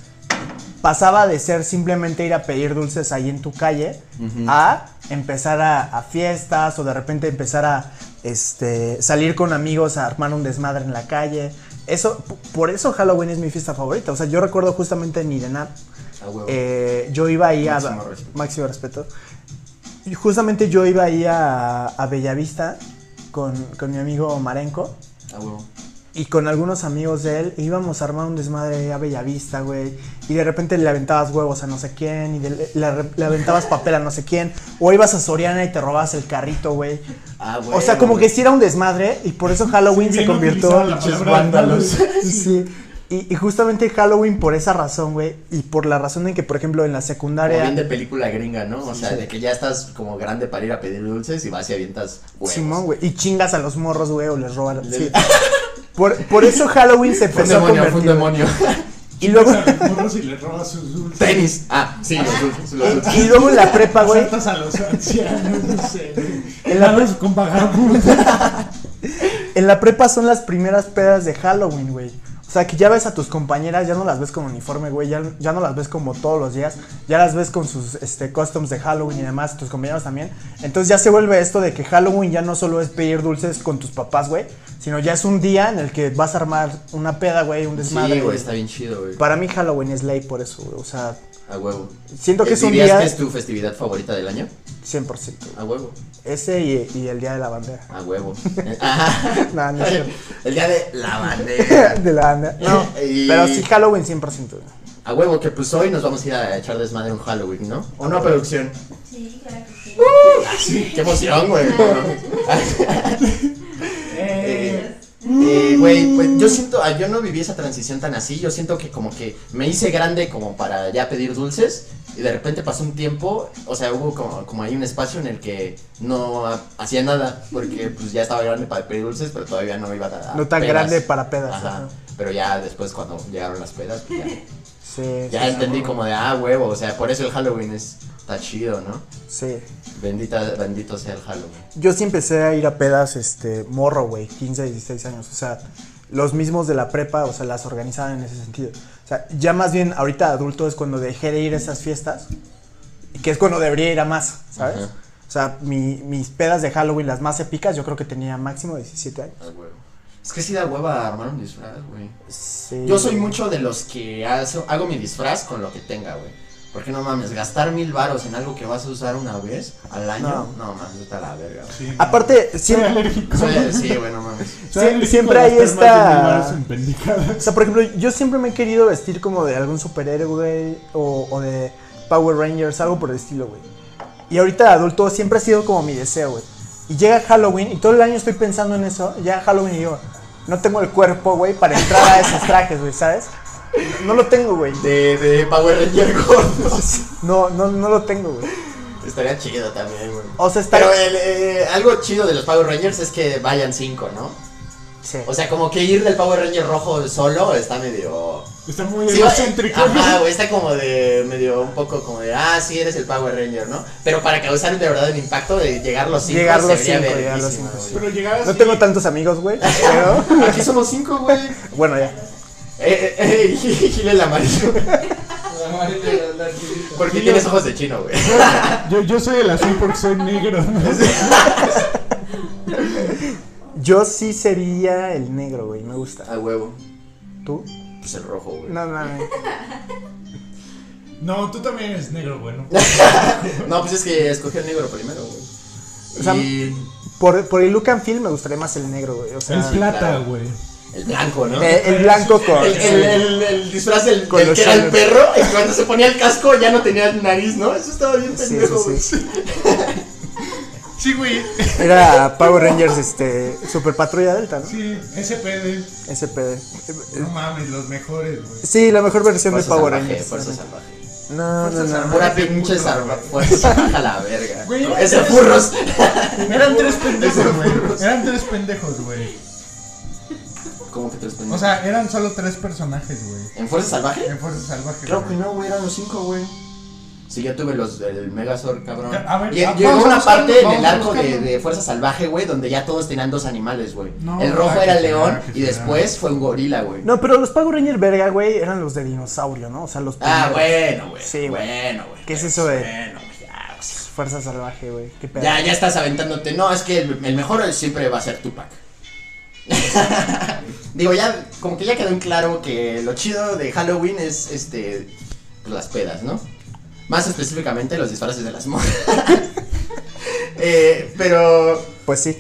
pasaba de ser simplemente ir a pedir dulces ahí en tu calle a empezar a, a fiestas o de repente empezar a este, salir con amigos a armar un desmadre en la calle. Eso, por eso Halloween es mi fiesta favorita. O sea, yo recuerdo justamente en A huevo. eh, yo iba ahí a... Máximo respeto. Máximo respeto. Justamente yo iba ahí a, a Bellavista con, con mi amigo Marenco A huevo. y con algunos amigos de él. íbamos a armar un desmadre ahí a Bellavista, güey. Y de repente le aventabas huevos a no sé quién. Y de- le, le aventabas papel a no sé quién. O ibas a Soriana y te robabas el carrito, güey. Ah, huevo. O sea, como que sí era un desmadre. Y por eso Halloween Sí, se convirtió palabra vándalos. Sí. [laughs] Y, y justamente Halloween por esa razón, güey. Y por la razón en que, por ejemplo, en la Como secundaria. bien de película gringa, ¿no? O sea, Sí. de que ya estás como grande para ir a pedir dulces y vas y avientas huevos. Simón, güey. Y chingas a los morros, güey, o les roban. Le- Sí. [laughs] Por, por eso Halloween se Fue un empezó a demonio, fue un convertir. demonio. Y luego, y les robas sus dulces. Tenis. Ah, sí, los dulces. Los dulces. y luego en la prepa, güey. Asaltas a los ancianos, no sé. En la Malos con vagabundos. [laughs] En la prepa son las primeras pedas de Halloween, güey. O sea, que ya ves a tus compañeras, ya no las ves con uniforme, güey. Ya, ya no las ves como todos los días. Ya las ves con sus este, costumes de Halloween y demás. Tus compañeros también. Entonces ya se vuelve esto de que Halloween ya no solo es pedir dulces con tus papás, güey. Sino ya es un día en el que vas a armar una peda, güey, un desmadre. Sí, güey, está bien chido, güey. Para mí Halloween es ley por eso, güey. O sea, A huevo. siento que es un ¿Dirías día que es tu festividad favorita del año? 100%. güey. A huevo. Ese y, y el día de la bandera. A huevo. Ah. [laughs] No, no es [laughs] cierto. El día de la bandera. [laughs] de la bandera. No, Y- pero sí Halloween 100%. güey. A huevo, que pues hoy nos vamos a ir a echar desmadre un Halloween, ¿no? ¿O no, producción? Sí, claro que sí. Ah, sí, qué emoción, güey. Eh, Eh, Güey, pues yo siento, ah, yo no viví esa transición tan así, yo siento que como que me hice grande como para ya pedir dulces y de repente pasó un tiempo, o sea, hubo como, como ahí un espacio en el que no ha- hacía nada, porque [laughs] pues ya estaba grande para pedir dulces, pero todavía no iba a... a No tan pedas. grande para pedas. Ajá, pero ya después cuando llegaron las pedas, pues ya, Sí, ya entendí como de, ah, huevo, o sea, por eso el Halloween es, está chido, ¿no? sí. Bendita, bendito sea el Halloween. Yo sí empecé a ir a pedas, este, morro, güey, 15, 16 años. O sea, los mismos de la prepa, o sea, las organizaban en ese sentido. O sea, ya más bien ahorita adulto es cuando dejé de ir a esas fiestas. Y que es cuando debería ir a más, ¿sabes? Ajá. O sea, mi- mis pedas de Halloween, las más épicas, yo creo que tenía máximo 17 años. Ah, huevo. Es que sí da hueva armar un disfraz, güey. Sí. Yo soy mucho de los que hago, hago mi disfraz con lo que tenga, güey. Porque no mames, gastar mil varos en algo que vas a usar una vez al año, No. no, mames, está la verga. Aparte, Soy siempre, alérgico. Soy- sí, güey, no mames. Sie- siempre hay esta-. O sea, por ejemplo, yo siempre me he querido vestir como de algún superhéroe, güey, o, o de Power Rangers, algo por el estilo, güey. Y ahorita de adulto siempre ha sido como mi deseo, güey. Y llega Halloween y todo el año estoy pensando en eso. Llega Halloween y digo, no tengo el cuerpo, güey, para entrar a esos trajes, güey, ¿sabes? No lo tengo, güey. De, de Power Ranger gordo. No, no, no lo tengo, güey. Estaría chido también, güey. O sea, está... Pero el, eh, algo chido de los Power Rangers es que vayan cinco, ¿no? Sí. O sea, como que ir del Power Ranger rojo solo está medio... Está muy Sí, egocéntrico. Ajá, güey, está como de medio un poco como de, ah, sí, eres el Power Ranger, ¿no? Pero para causar de verdad el impacto de llegar los cinco, Llegar los se vería cinco, llegar los cinco. Pero llegar así. No tengo tantos amigos, güey, [laughs] pero... Aquí somos cinco, güey. Bueno, ya. Eh, eh, eh, Gil el amarillo. Porque tienes ojos de chino, güey. [laughs] Yo, yo soy el azul porque soy negro. ¿no? [laughs] Yo sí sería el negro, güey, me gusta. A huevo. ¿Tú? Pues el rojo, güey. No, no, no. No, tú también eres negro, güey. [laughs] ¿no? Pues es que escogí el negro primero, güey. O sea, Y Por, por el look and feel me gustaría más el negro, güey. O sea, El sí, plata, claro. El blanco, ¿no? eh, el blanco con. El, el, el, el disfraz del, Con del que era el perro, y cuando se ponía el casco ya no tenía nariz, ¿no? Eso estaba bien Sí, pendejo, sí, güey. sí. [laughs] Sí, güey. Era Power Rangers, este. Super Patrulla Delta, ¿no? Sí, SPD. SPD. No mames, los mejores, güey. Sí, la mejor versión Fuerza de Power salvaje, Rangers. fuerza salvaje. No, no, no. Pura pinche salva, fuerza salvaje a la verga. Güey, Ese furros. Eran tres pendejos, güey. Eran tres pendejos, güey. ¿Cómo que tres O pendejos? sea, eran solo tres personajes, güey. ¿En fuerza salvaje? En Fuerza Salvaje. Creo que no, güey, eran los cinco, güey. Sí, yo tuve los el Megazord, cabrón. A ver, Lle- ah, Llegó vamos a una buscarlo, parte en el a arco de, Fuerza Salvaje, güey, donde ya todos tenían dos animales, güey. No, el rojo ah, era el león y después fue un gorila, güey. No, pero los Power Rangers verga, güey, eran los de dinosaurio, ¿no? O sea, los Ah, primeros. bueno, güey. Sí, güey. bueno, güey. ¿Qué es eso de- Bueno, güey, ya, pues, Fuerza salvaje, güey. Qué pedo. ya, ya estás aventándote. No, es que el, el mejor siempre va a ser Tupac. [laughs] Digo, ya, como que ya quedó en claro que lo chido de Halloween es, este, pues, las pedas, ¿no? Más específicamente los disfraces de las morras. [laughs] eh, pero, Pues sí.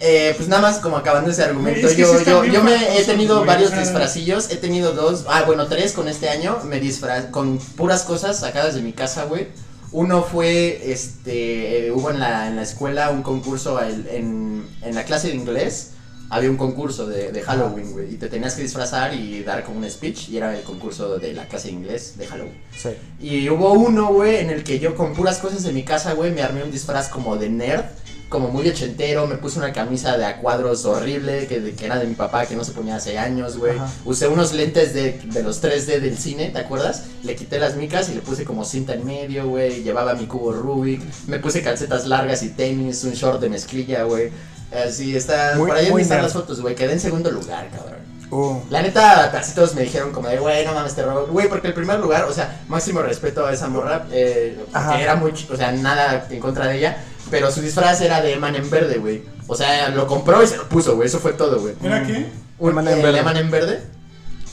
eh, pues nada más como acabando ese argumento, Es que yo, sí yo, yo me he tenido güey, varios sea. disfracillos, he tenido dos, ah bueno tres con este año, me disfraz con puras cosas sacadas de mi casa, güey. Uno fue, este, eh, hubo en la, en la escuela un concurso en, en la clase de inglés, había un concurso de, de Halloween, güey, y te tenías que disfrazar y dar como un speech, y era el concurso de la clase de inglés de Halloween. Sí. Y hubo uno, güey, en el que yo con puras cosas de mi casa, güey, me armé un disfraz como de nerd, como muy ochentero, me puse una camisa de a cuadros horrible, que, que era de mi papá, que no se ponía hace años, güey. Usé unos lentes de, de los 3D del cine, ¿te acuerdas? Le quité las micas y le puse como cinta en medio, güey, llevaba mi cubo Rubik, me puse calcetas largas y tenis, un short de mezclilla, güey. Así está, Muy- por ahí muy están las fotos, güey, quedé en segundo lugar, cabrón. Uh, La neta, casi todos me dijeron como de, güey, no mames, te robo. Güey, porque el primer lugar, o sea, máximo respeto a esa morra, eh, porque Ajá. era muy, o sea, nada en contra de ella, pero su disfraz era de Eman en verde, güey. O sea, lo compró y se lo puso, güey, eso fue todo, güey. ¿Era qué? Un Eman en el verde. Eman en verde,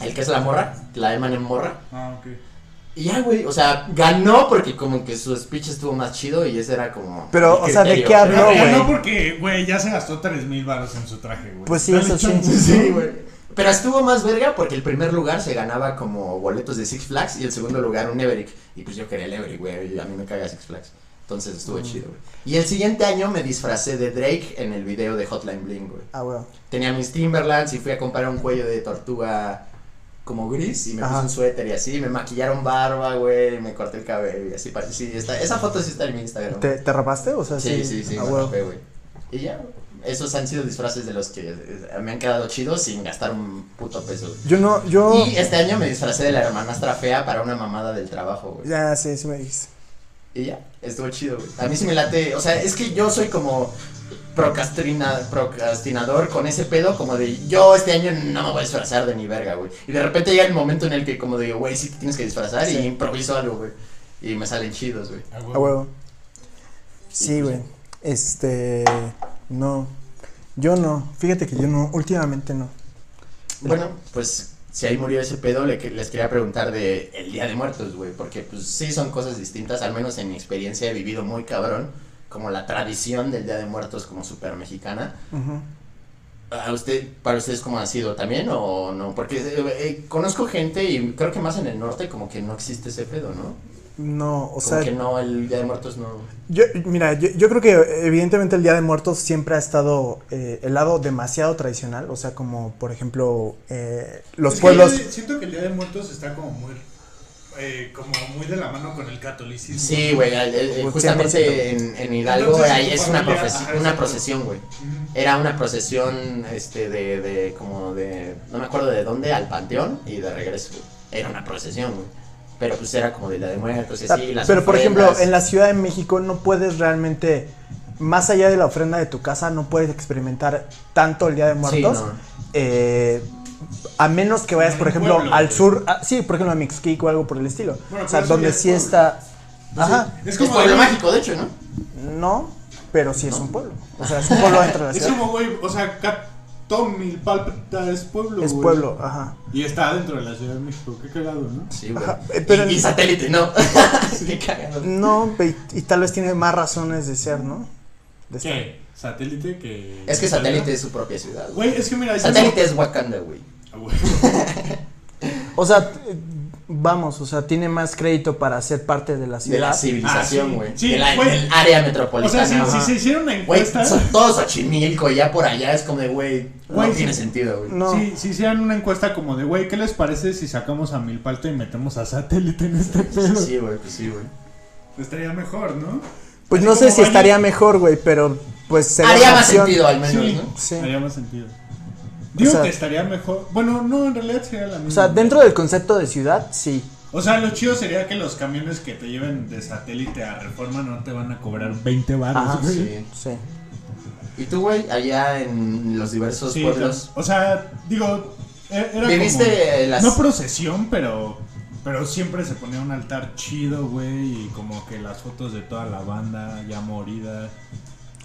el que es la morra, la Eman en morra. Ah, ok. Y ya, güey, o sea, ganó porque como que su speech estuvo más chido y ese era como... Pero, o sea, ¿de qué habló, No, güey? no porque, güey, ya se gastó 3 mil baros en su traje, güey. Pues sí, eso sí. Sí, güey. Pero estuvo más verga porque el primer lugar se ganaba como boletos de Six Flags y el segundo lugar un Everett. Y pues yo quería el Everett, güey. y A mí me caga Six Flags. Entonces estuvo chido, güey. Y el siguiente año me disfracé de Drake en el video de Hotline Bling, güey. ah, güey. Tenía mis Timberlands y fui a comprar un cuello de tortuga como gris y me Ajá. puse un suéter y así. Me maquillaron barba, güey. Me corté el cabello y así. Sí, está, esa foto sí está en mi Instagram. ¿Te, ¿Te rapaste? O sea, Sí, sí. sí, sí, ah, me rapé, güey. Y ya. Esos han sido disfraces de los que eh, me han quedado chidos sin gastar un puto peso. güey. Yo no, yo. Y este año me disfracé de la hermanastra fea para una mamada del trabajo, güey. Ya, sí, sí me dijiste. Y ya, estuvo chido, güey. A mí sí me late, o sea, es que yo soy como procrastina, procrastinador con ese pedo, como de yo este año no me voy a disfrazar de ni verga, güey. Y de repente llega el momento en el que como digo, güey, sí te tienes que disfrazar Sí. y improviso algo, güey. Y me salen chidos, güey. A A huevo. huevo. Sí, güey. Este. No. Yo no. Fíjate que yo no. Últimamente no. Bueno, pues si ahí murió ese pedo, le les quería preguntar de el Día de Muertos, güey, porque pues sí son cosas distintas, al menos en mi experiencia he vivido muy cabrón, como la tradición del Día de Muertos como super mexicana. ¿A usted, para ustedes cómo ha sido también o no? Porque eh, eh, conozco gente y creo que más en el norte como que no existe ese pedo, ¿no? No, o Como sea. que no, el Día de Muertos no. Yo, mira, yo, yo creo que evidentemente el Día de Muertos siempre ha estado eh, el lado demasiado tradicional, o sea, como por ejemplo eh, los Es que pueblos... yo siento que el Día de Muertos está como muy, eh, como muy de la mano con el catolicismo. Sí, güey, justamente en, en Hidalgo Entonces, ahí es una, una procesión, güey. Era una procesión, este, de, de, como de, no me acuerdo de dónde, al panteón y de regreso, güey. Era una procesión, güey. Pero pues era como de la de muertos y así, las Pero por ejemplo, en la Ciudad de México no puedes realmente, más allá de la ofrenda de tu casa, no puedes experimentar tanto el Día de Sí, Muertos. no. Eh, A menos que vayas, por ejemplo, pueblo, al güey. sur, ah, sí, por ejemplo, a Mixquic o algo por el estilo. Bueno, o sea, donde es sí pueblo. está. Ajá, Es Es como pueblo de- mágico, de hecho, ¿no? no, pero sí es un pueblo. O sea, es un pueblo dentro de la Es ciudad. como, güey, o sea, Catomilpalta es pueblo, Es güey. pueblo, ajá. Y está dentro de la Ciudad de México. Qué cagado, ¿no? Sí, güey. Ajá, eh, pero- y, y satélite, ¿no? [laughs] [laughs] Qué cagado. No, y, y tal vez tiene más razones de ser, ¿no? De estar. ¿Qué? ¿Satélite? que Es que satélite es su propia ciudad. güey. Güey, es que mira, Satélite es Wakanda, güey. Ah, güey. [laughs] O sea, vamos, o sea, tiene más crédito para ser parte de la De ciudad. la civilización, Ah, sí. güey. Sí, de la, güey. del área O metropolitana. sea, si, se hiciera una Güey, encuesta. son todos Xochimilco y ya por allá es como de, güey, no Güey, tiene sí. sentido, güey. No. Si, si hicieran una encuesta como de, güey, ¿qué les parece si sacamos a Milpalta y metemos a satélite en este pedo? Sí, güey, pues sí, güey. Estaría mejor, ¿no? Pues Así no sé si estaría mejor, güey, pero pues se Haría más sentido al menos, Sí, ¿no? Sí. haría más sentido. Digo sea- que estaría mejor. Bueno, no, en realidad sería la misma. O sea, dentro del concepto de ciudad, sí. O sea, lo chido sería que los camiones que te lleven de satélite a Reforma no te van a cobrar 20 Ajá, baros. Sí. Sí. ¿Y tú, güey, allá en los diversos Sí, pueblos? O sea, digo, e- era ¿Viviste como, las- No procesión, pero pero siempre se ponía un altar chido, güey, y como que las fotos de toda la banda ya morida.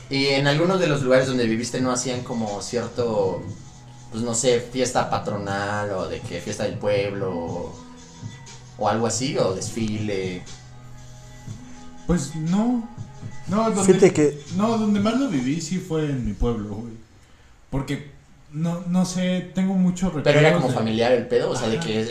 Y en algunos de los lugares donde viviste no hacían como cierto, pues no sé, fiesta patronal o de que fiesta del pueblo o, o algo así, o desfile. Pues no. No, donde, Fíjate que no, donde más lo viví sí fue en mi pueblo, güey. Porque no, no sé, tengo mucho. Pero era como de- familiar el pedo, o sea, de que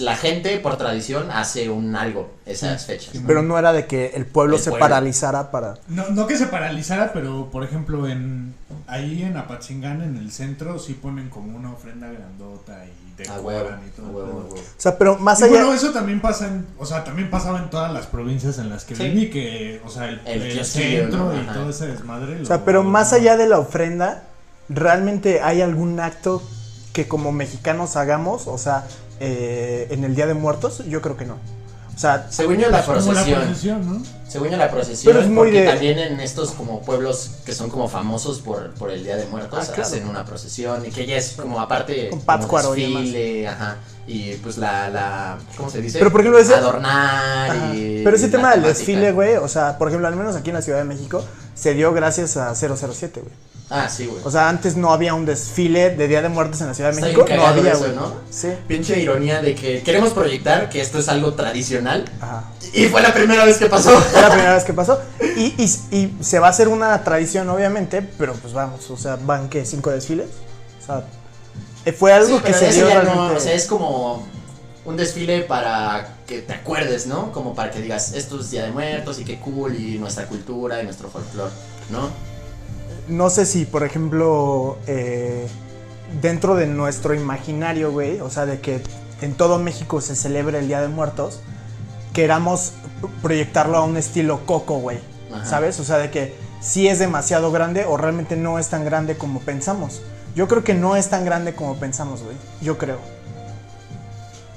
la gente por tradición hace un algo esas Sí, fechas. sí, pero no era de que el pueblo El se pueblo. paralizara para No, no que se paralizara, pero por ejemplo en ahí en Apatzingán en el centro sí ponen como una ofrenda grandota y huevo, decoran y todo. huevo. O sea, pero más Y allá bueno, eso también pasa en, o sea, también pasaba en todas las provincias en las que Sí. viví, que, o sea, el, El el kiosquillo, centro ¿no? y Ajá. todo ese desmadre. O sea, pero más allá de la ofrenda, ¿realmente hay algún acto que como mexicanos hagamos? O sea, eh, en el Día de Muertos, yo creo que no. O sea, Según yo la Como la procesión, procesión, ¿no? según yo la procesión, Pero es muy porque de- también en estos como pueblos que son como famosos por, por el Día de Muertos, Ah, claro. hacen una procesión y que ya es como aparte Con como Pátzcuaro y desfile, ajá, y pues la, la, ¿cómo se dice? Pero, por ejemplo, ese- Adornar Ajá. y... Pero ese y tema del desfile, güey, o sea, por ejemplo, al menos aquí en la Ciudad de México, se dio gracias a 007, güey. Ah, sí, güey. O sea, antes no había un desfile de Día de Muertos en la Ciudad de México. No había, güey. ¿no? Sí. Pinche ironía de que queremos proyectar que esto es algo tradicional Ajá. y fue la primera vez que pasó. [laughs] Fue la primera vez que pasó. Y, y, y se va a hacer una tradición, obviamente, pero pues vamos, o sea, van que cinco desfiles. O sea, eh, fue algo Sí, que se dio no, realmente. o sea, es como un desfile para que te acuerdes, ¿no? Como para que digas, esto es Día de Muertos y qué cool y nuestra cultura y nuestro folclore, ¿no? No sé si, por ejemplo, eh, dentro de nuestro imaginario, güey, o sea, de que en todo México se celebre el Día de Muertos, queramos proyectarlo a un estilo coco, güey. ¿Sabes? O sea, de que sí es demasiado grande o realmente no es tan grande como pensamos. Yo creo que no es tan grande como pensamos, güey. Yo creo.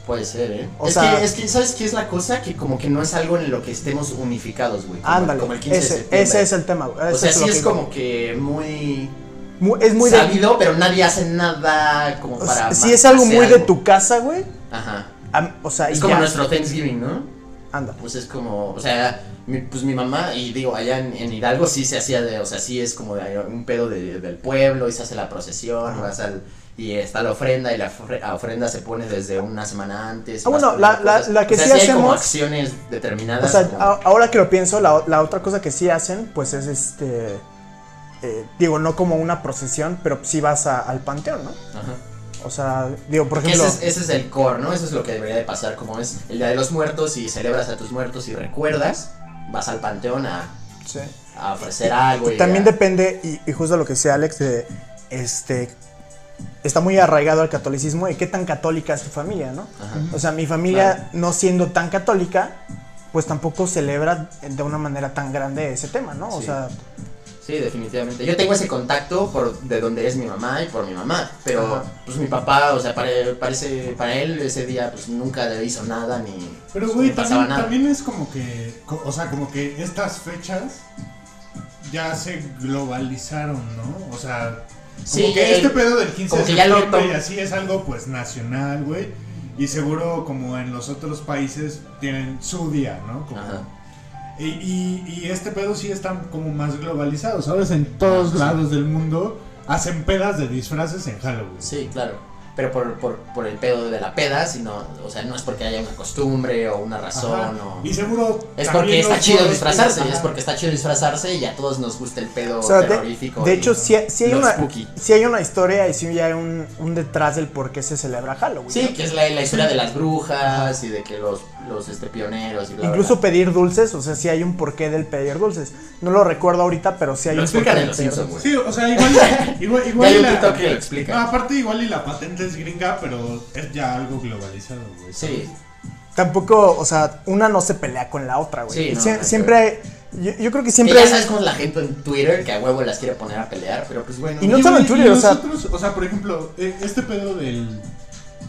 Puede ser, ¿eh? O es, sea- que, es que, ¿sabes qué es la cosa? Que como que no es algo en lo que estemos unificados, güey. Como, Ándale. como el 15 de ese, septiembre. ese es el tema, güey. O sea, es sí es como que muy Mu- es muy de. sabido, pero nadie hace nada como o para... sea, sí es algo muy de tu casa, güey. Ajá. O sea, Es como ya. nuestro Thanksgiving, ¿no? Anda. Pues es como, o sea, mi, pues mi mamá, y digo, allá en, en Hidalgo sí se hacía de, o sea, sí es como de un pedo de- del pueblo y se hace la procesión, vas al, y está la ofrenda y la ofre- la ofrenda se pone desde una semana antes. Ah, bueno, la- la- que o sea, sí hay como acciones determinadas. O sea, como- a- ahora que lo pienso, la, la otra cosa que sí hacen, pues es este. eh, digo, no como una procesión, pero sí vas a- al panteón, ¿no? Ajá. O sea, digo, por ejemplo. ese, es, ese es el core, ¿no? Eso es lo que debería de pasar, como es el Día de los Muertos y celebras a tus muertos y recuerdas, vas al panteón a, sí. a ofrecer algo. Y también a- depende, y, y justo lo que decía Alex, de este. Está muy arraigado al catolicismo y qué tan católica es tu familia, ¿no? Ajá. O sea, mi familia, Claro. no siendo tan católica, pues tampoco celebra de una manera tan grande ese tema, ¿no? O Sí. sea, Sí, definitivamente. Yo tengo ese contacto por de donde es mi mamá y por mi mamá, pero Ajá. pues mi papá, o sea, parece para él ese día pues nunca le hizo nada ni Pero güey, también, nada. también es como que, o sea, como que estas fechas ya se globalizaron, ¿no? O sea, Sí, como que este pedo del 15 como de septiembre y así es algo pues nacional, güey. Y seguro como en los otros países tienen su día, ¿no? Como- Ajá. Y, y, y este pedo sí está como más globalizado, ¿sabes? En todos Ah, lados del mundo hacen pedas de disfraces en Halloween. Sí, claro. Pero por, por, por el pedo de la peda, sino, o sea, no es porque haya una costumbre o una razón Ajá. o... Y seguro. Es porque está chido disfrazarse, es porque está chido disfrazarse y a todos nos gusta el pedo O sea, terrorífico. de y hecho, sí, sí hay una, sí hay una historia y sí hay un, un detrás del por qué se celebra Halloween. Sí, ¿no? que es la, la historia de las brujas y de que los, los este, pioneros y bla, Incluso bla. pedir dulces, o sea, sí hay un porqué del pedir dulces. No lo recuerdo ahorita, pero sí hay Lo un explican porqué en del Los pedir dulces. güey. Sí, o sea, igual. igual, igual [laughs] Ya hay y un la- TikTok que lo explica. No, aparte, igual y la patente es gringa, pero es ya algo globalizado, güey. Sí, Tampoco, o sea, una no se pelea con la otra, güey. Sí, no, Sie- siempre hay, yo, yo creo que que siempre ya sabes cómo es la gente en Twitter que a huevo las quiere poner a pelear, pero pues bueno. Y no solo en Twitter, y o sea- nosotros, o sea, por ejemplo, eh, este pedo del.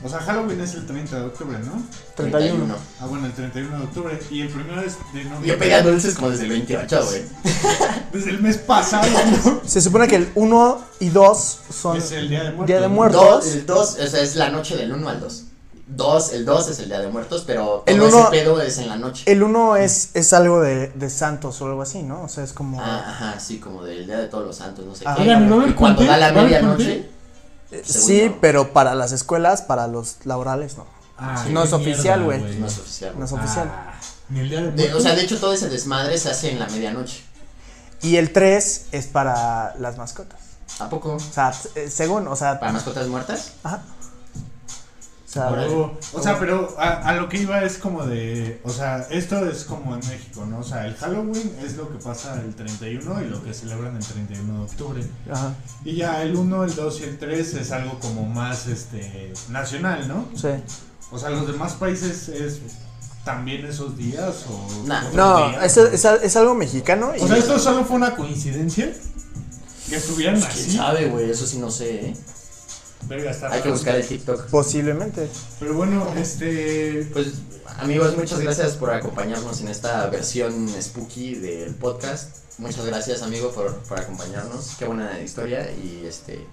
O sea, Halloween es el 30 de octubre, ¿no? 31. Ah, bueno, el 31 de octubre. Y el primero es de noviembre. Yo pedía dulces como desde el 28, güey. [laughs] Desde el mes pasado, ¿no? Se supone que el 1 y 2 son Es el Día de Muertos. Día de ¿no? Muertos. Dos, el 2, o sea, es la noche del 1 al 2. Dos, el 2 es el Día de Muertos, pero El todo uno- ese pedo es en la noche. El 1 es, es algo de, de santos o algo así, ¿no? O sea, es como... Ah, ajá, sí, como del Día de Todos los Santos, no sé Ah. qué. Oigan, ¿va a haber y cuando da la ¿Va a haber medianoche, sí, pero para las escuelas, para los laborales, no. Ah, No es oficial, mierda, güey. no es oficial. No es Ah, oficial. Ni el Día de o sea, de hecho, todo ese desmadre se hace en la medianoche. Y el 3 es para las mascotas. ¿A poco? O sea, eh, según, o sea... ¿Para mascotas muertas? Ajá. O sea, Órale. O, o sea, pero a, a lo que iba es como de. O sea, esto es como en México, ¿no? O sea, el Halloween es lo que pasa el 31 y lo que celebran el 31 de octubre. ajá, Y ya el 1, el 2 y el 3 es algo como más este nacional, ¿no? sí. O sea, los demás países es también esos días o. Nah. No, días? es, es, es algo mexicano y... O sea, esto solo fue una coincidencia. Que estuvieran Pues, ¿Quién así. sabe, güey? Eso sí no sé, ¿eh? Verga, está Hay que buscar el TikTok. Posiblemente. Pero bueno, este. Pues, amigos, muchas gracias por acompañarnos en esta versión spooky del podcast. Muchas gracias, amigo, por, por acompañarnos. Qué buena historia y este.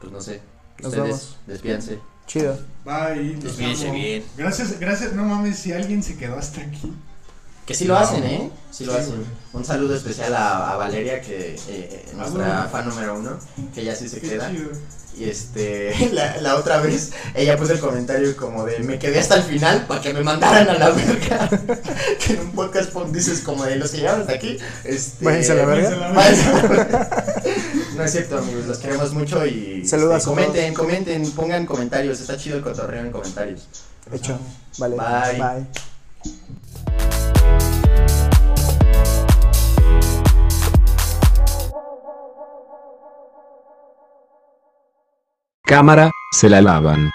Pues no sé. Nos Ustedes, despídense. Chido. Bye. Despídense bien. Gracias, gracias. No mames, si alguien se quedó hasta aquí. Que sí lo hacen, ¿eh? Sí lo Sí, hacen. güey. Un saludo especial a, a Valeria, que eh, Ah, nuestra bueno. fan número uno, que ella sí se Qué queda. chido. Y este, [laughs] la, la otra vez, ella puso el comentario como de, me quedé hasta el final para que me mandaran a la verga. [laughs] que en un podcast dices como de los que llegaron hasta aquí. Este, Váyanse a la verga. Váyanse a la váyanse a la verga. No es cierto, amigos, los queremos mucho y Saludos este, comenten, comenten, pongan comentarios. Está chido el cotorreo en comentarios. Hecho. Vale. Bye. Bye. cámara, se la lavan.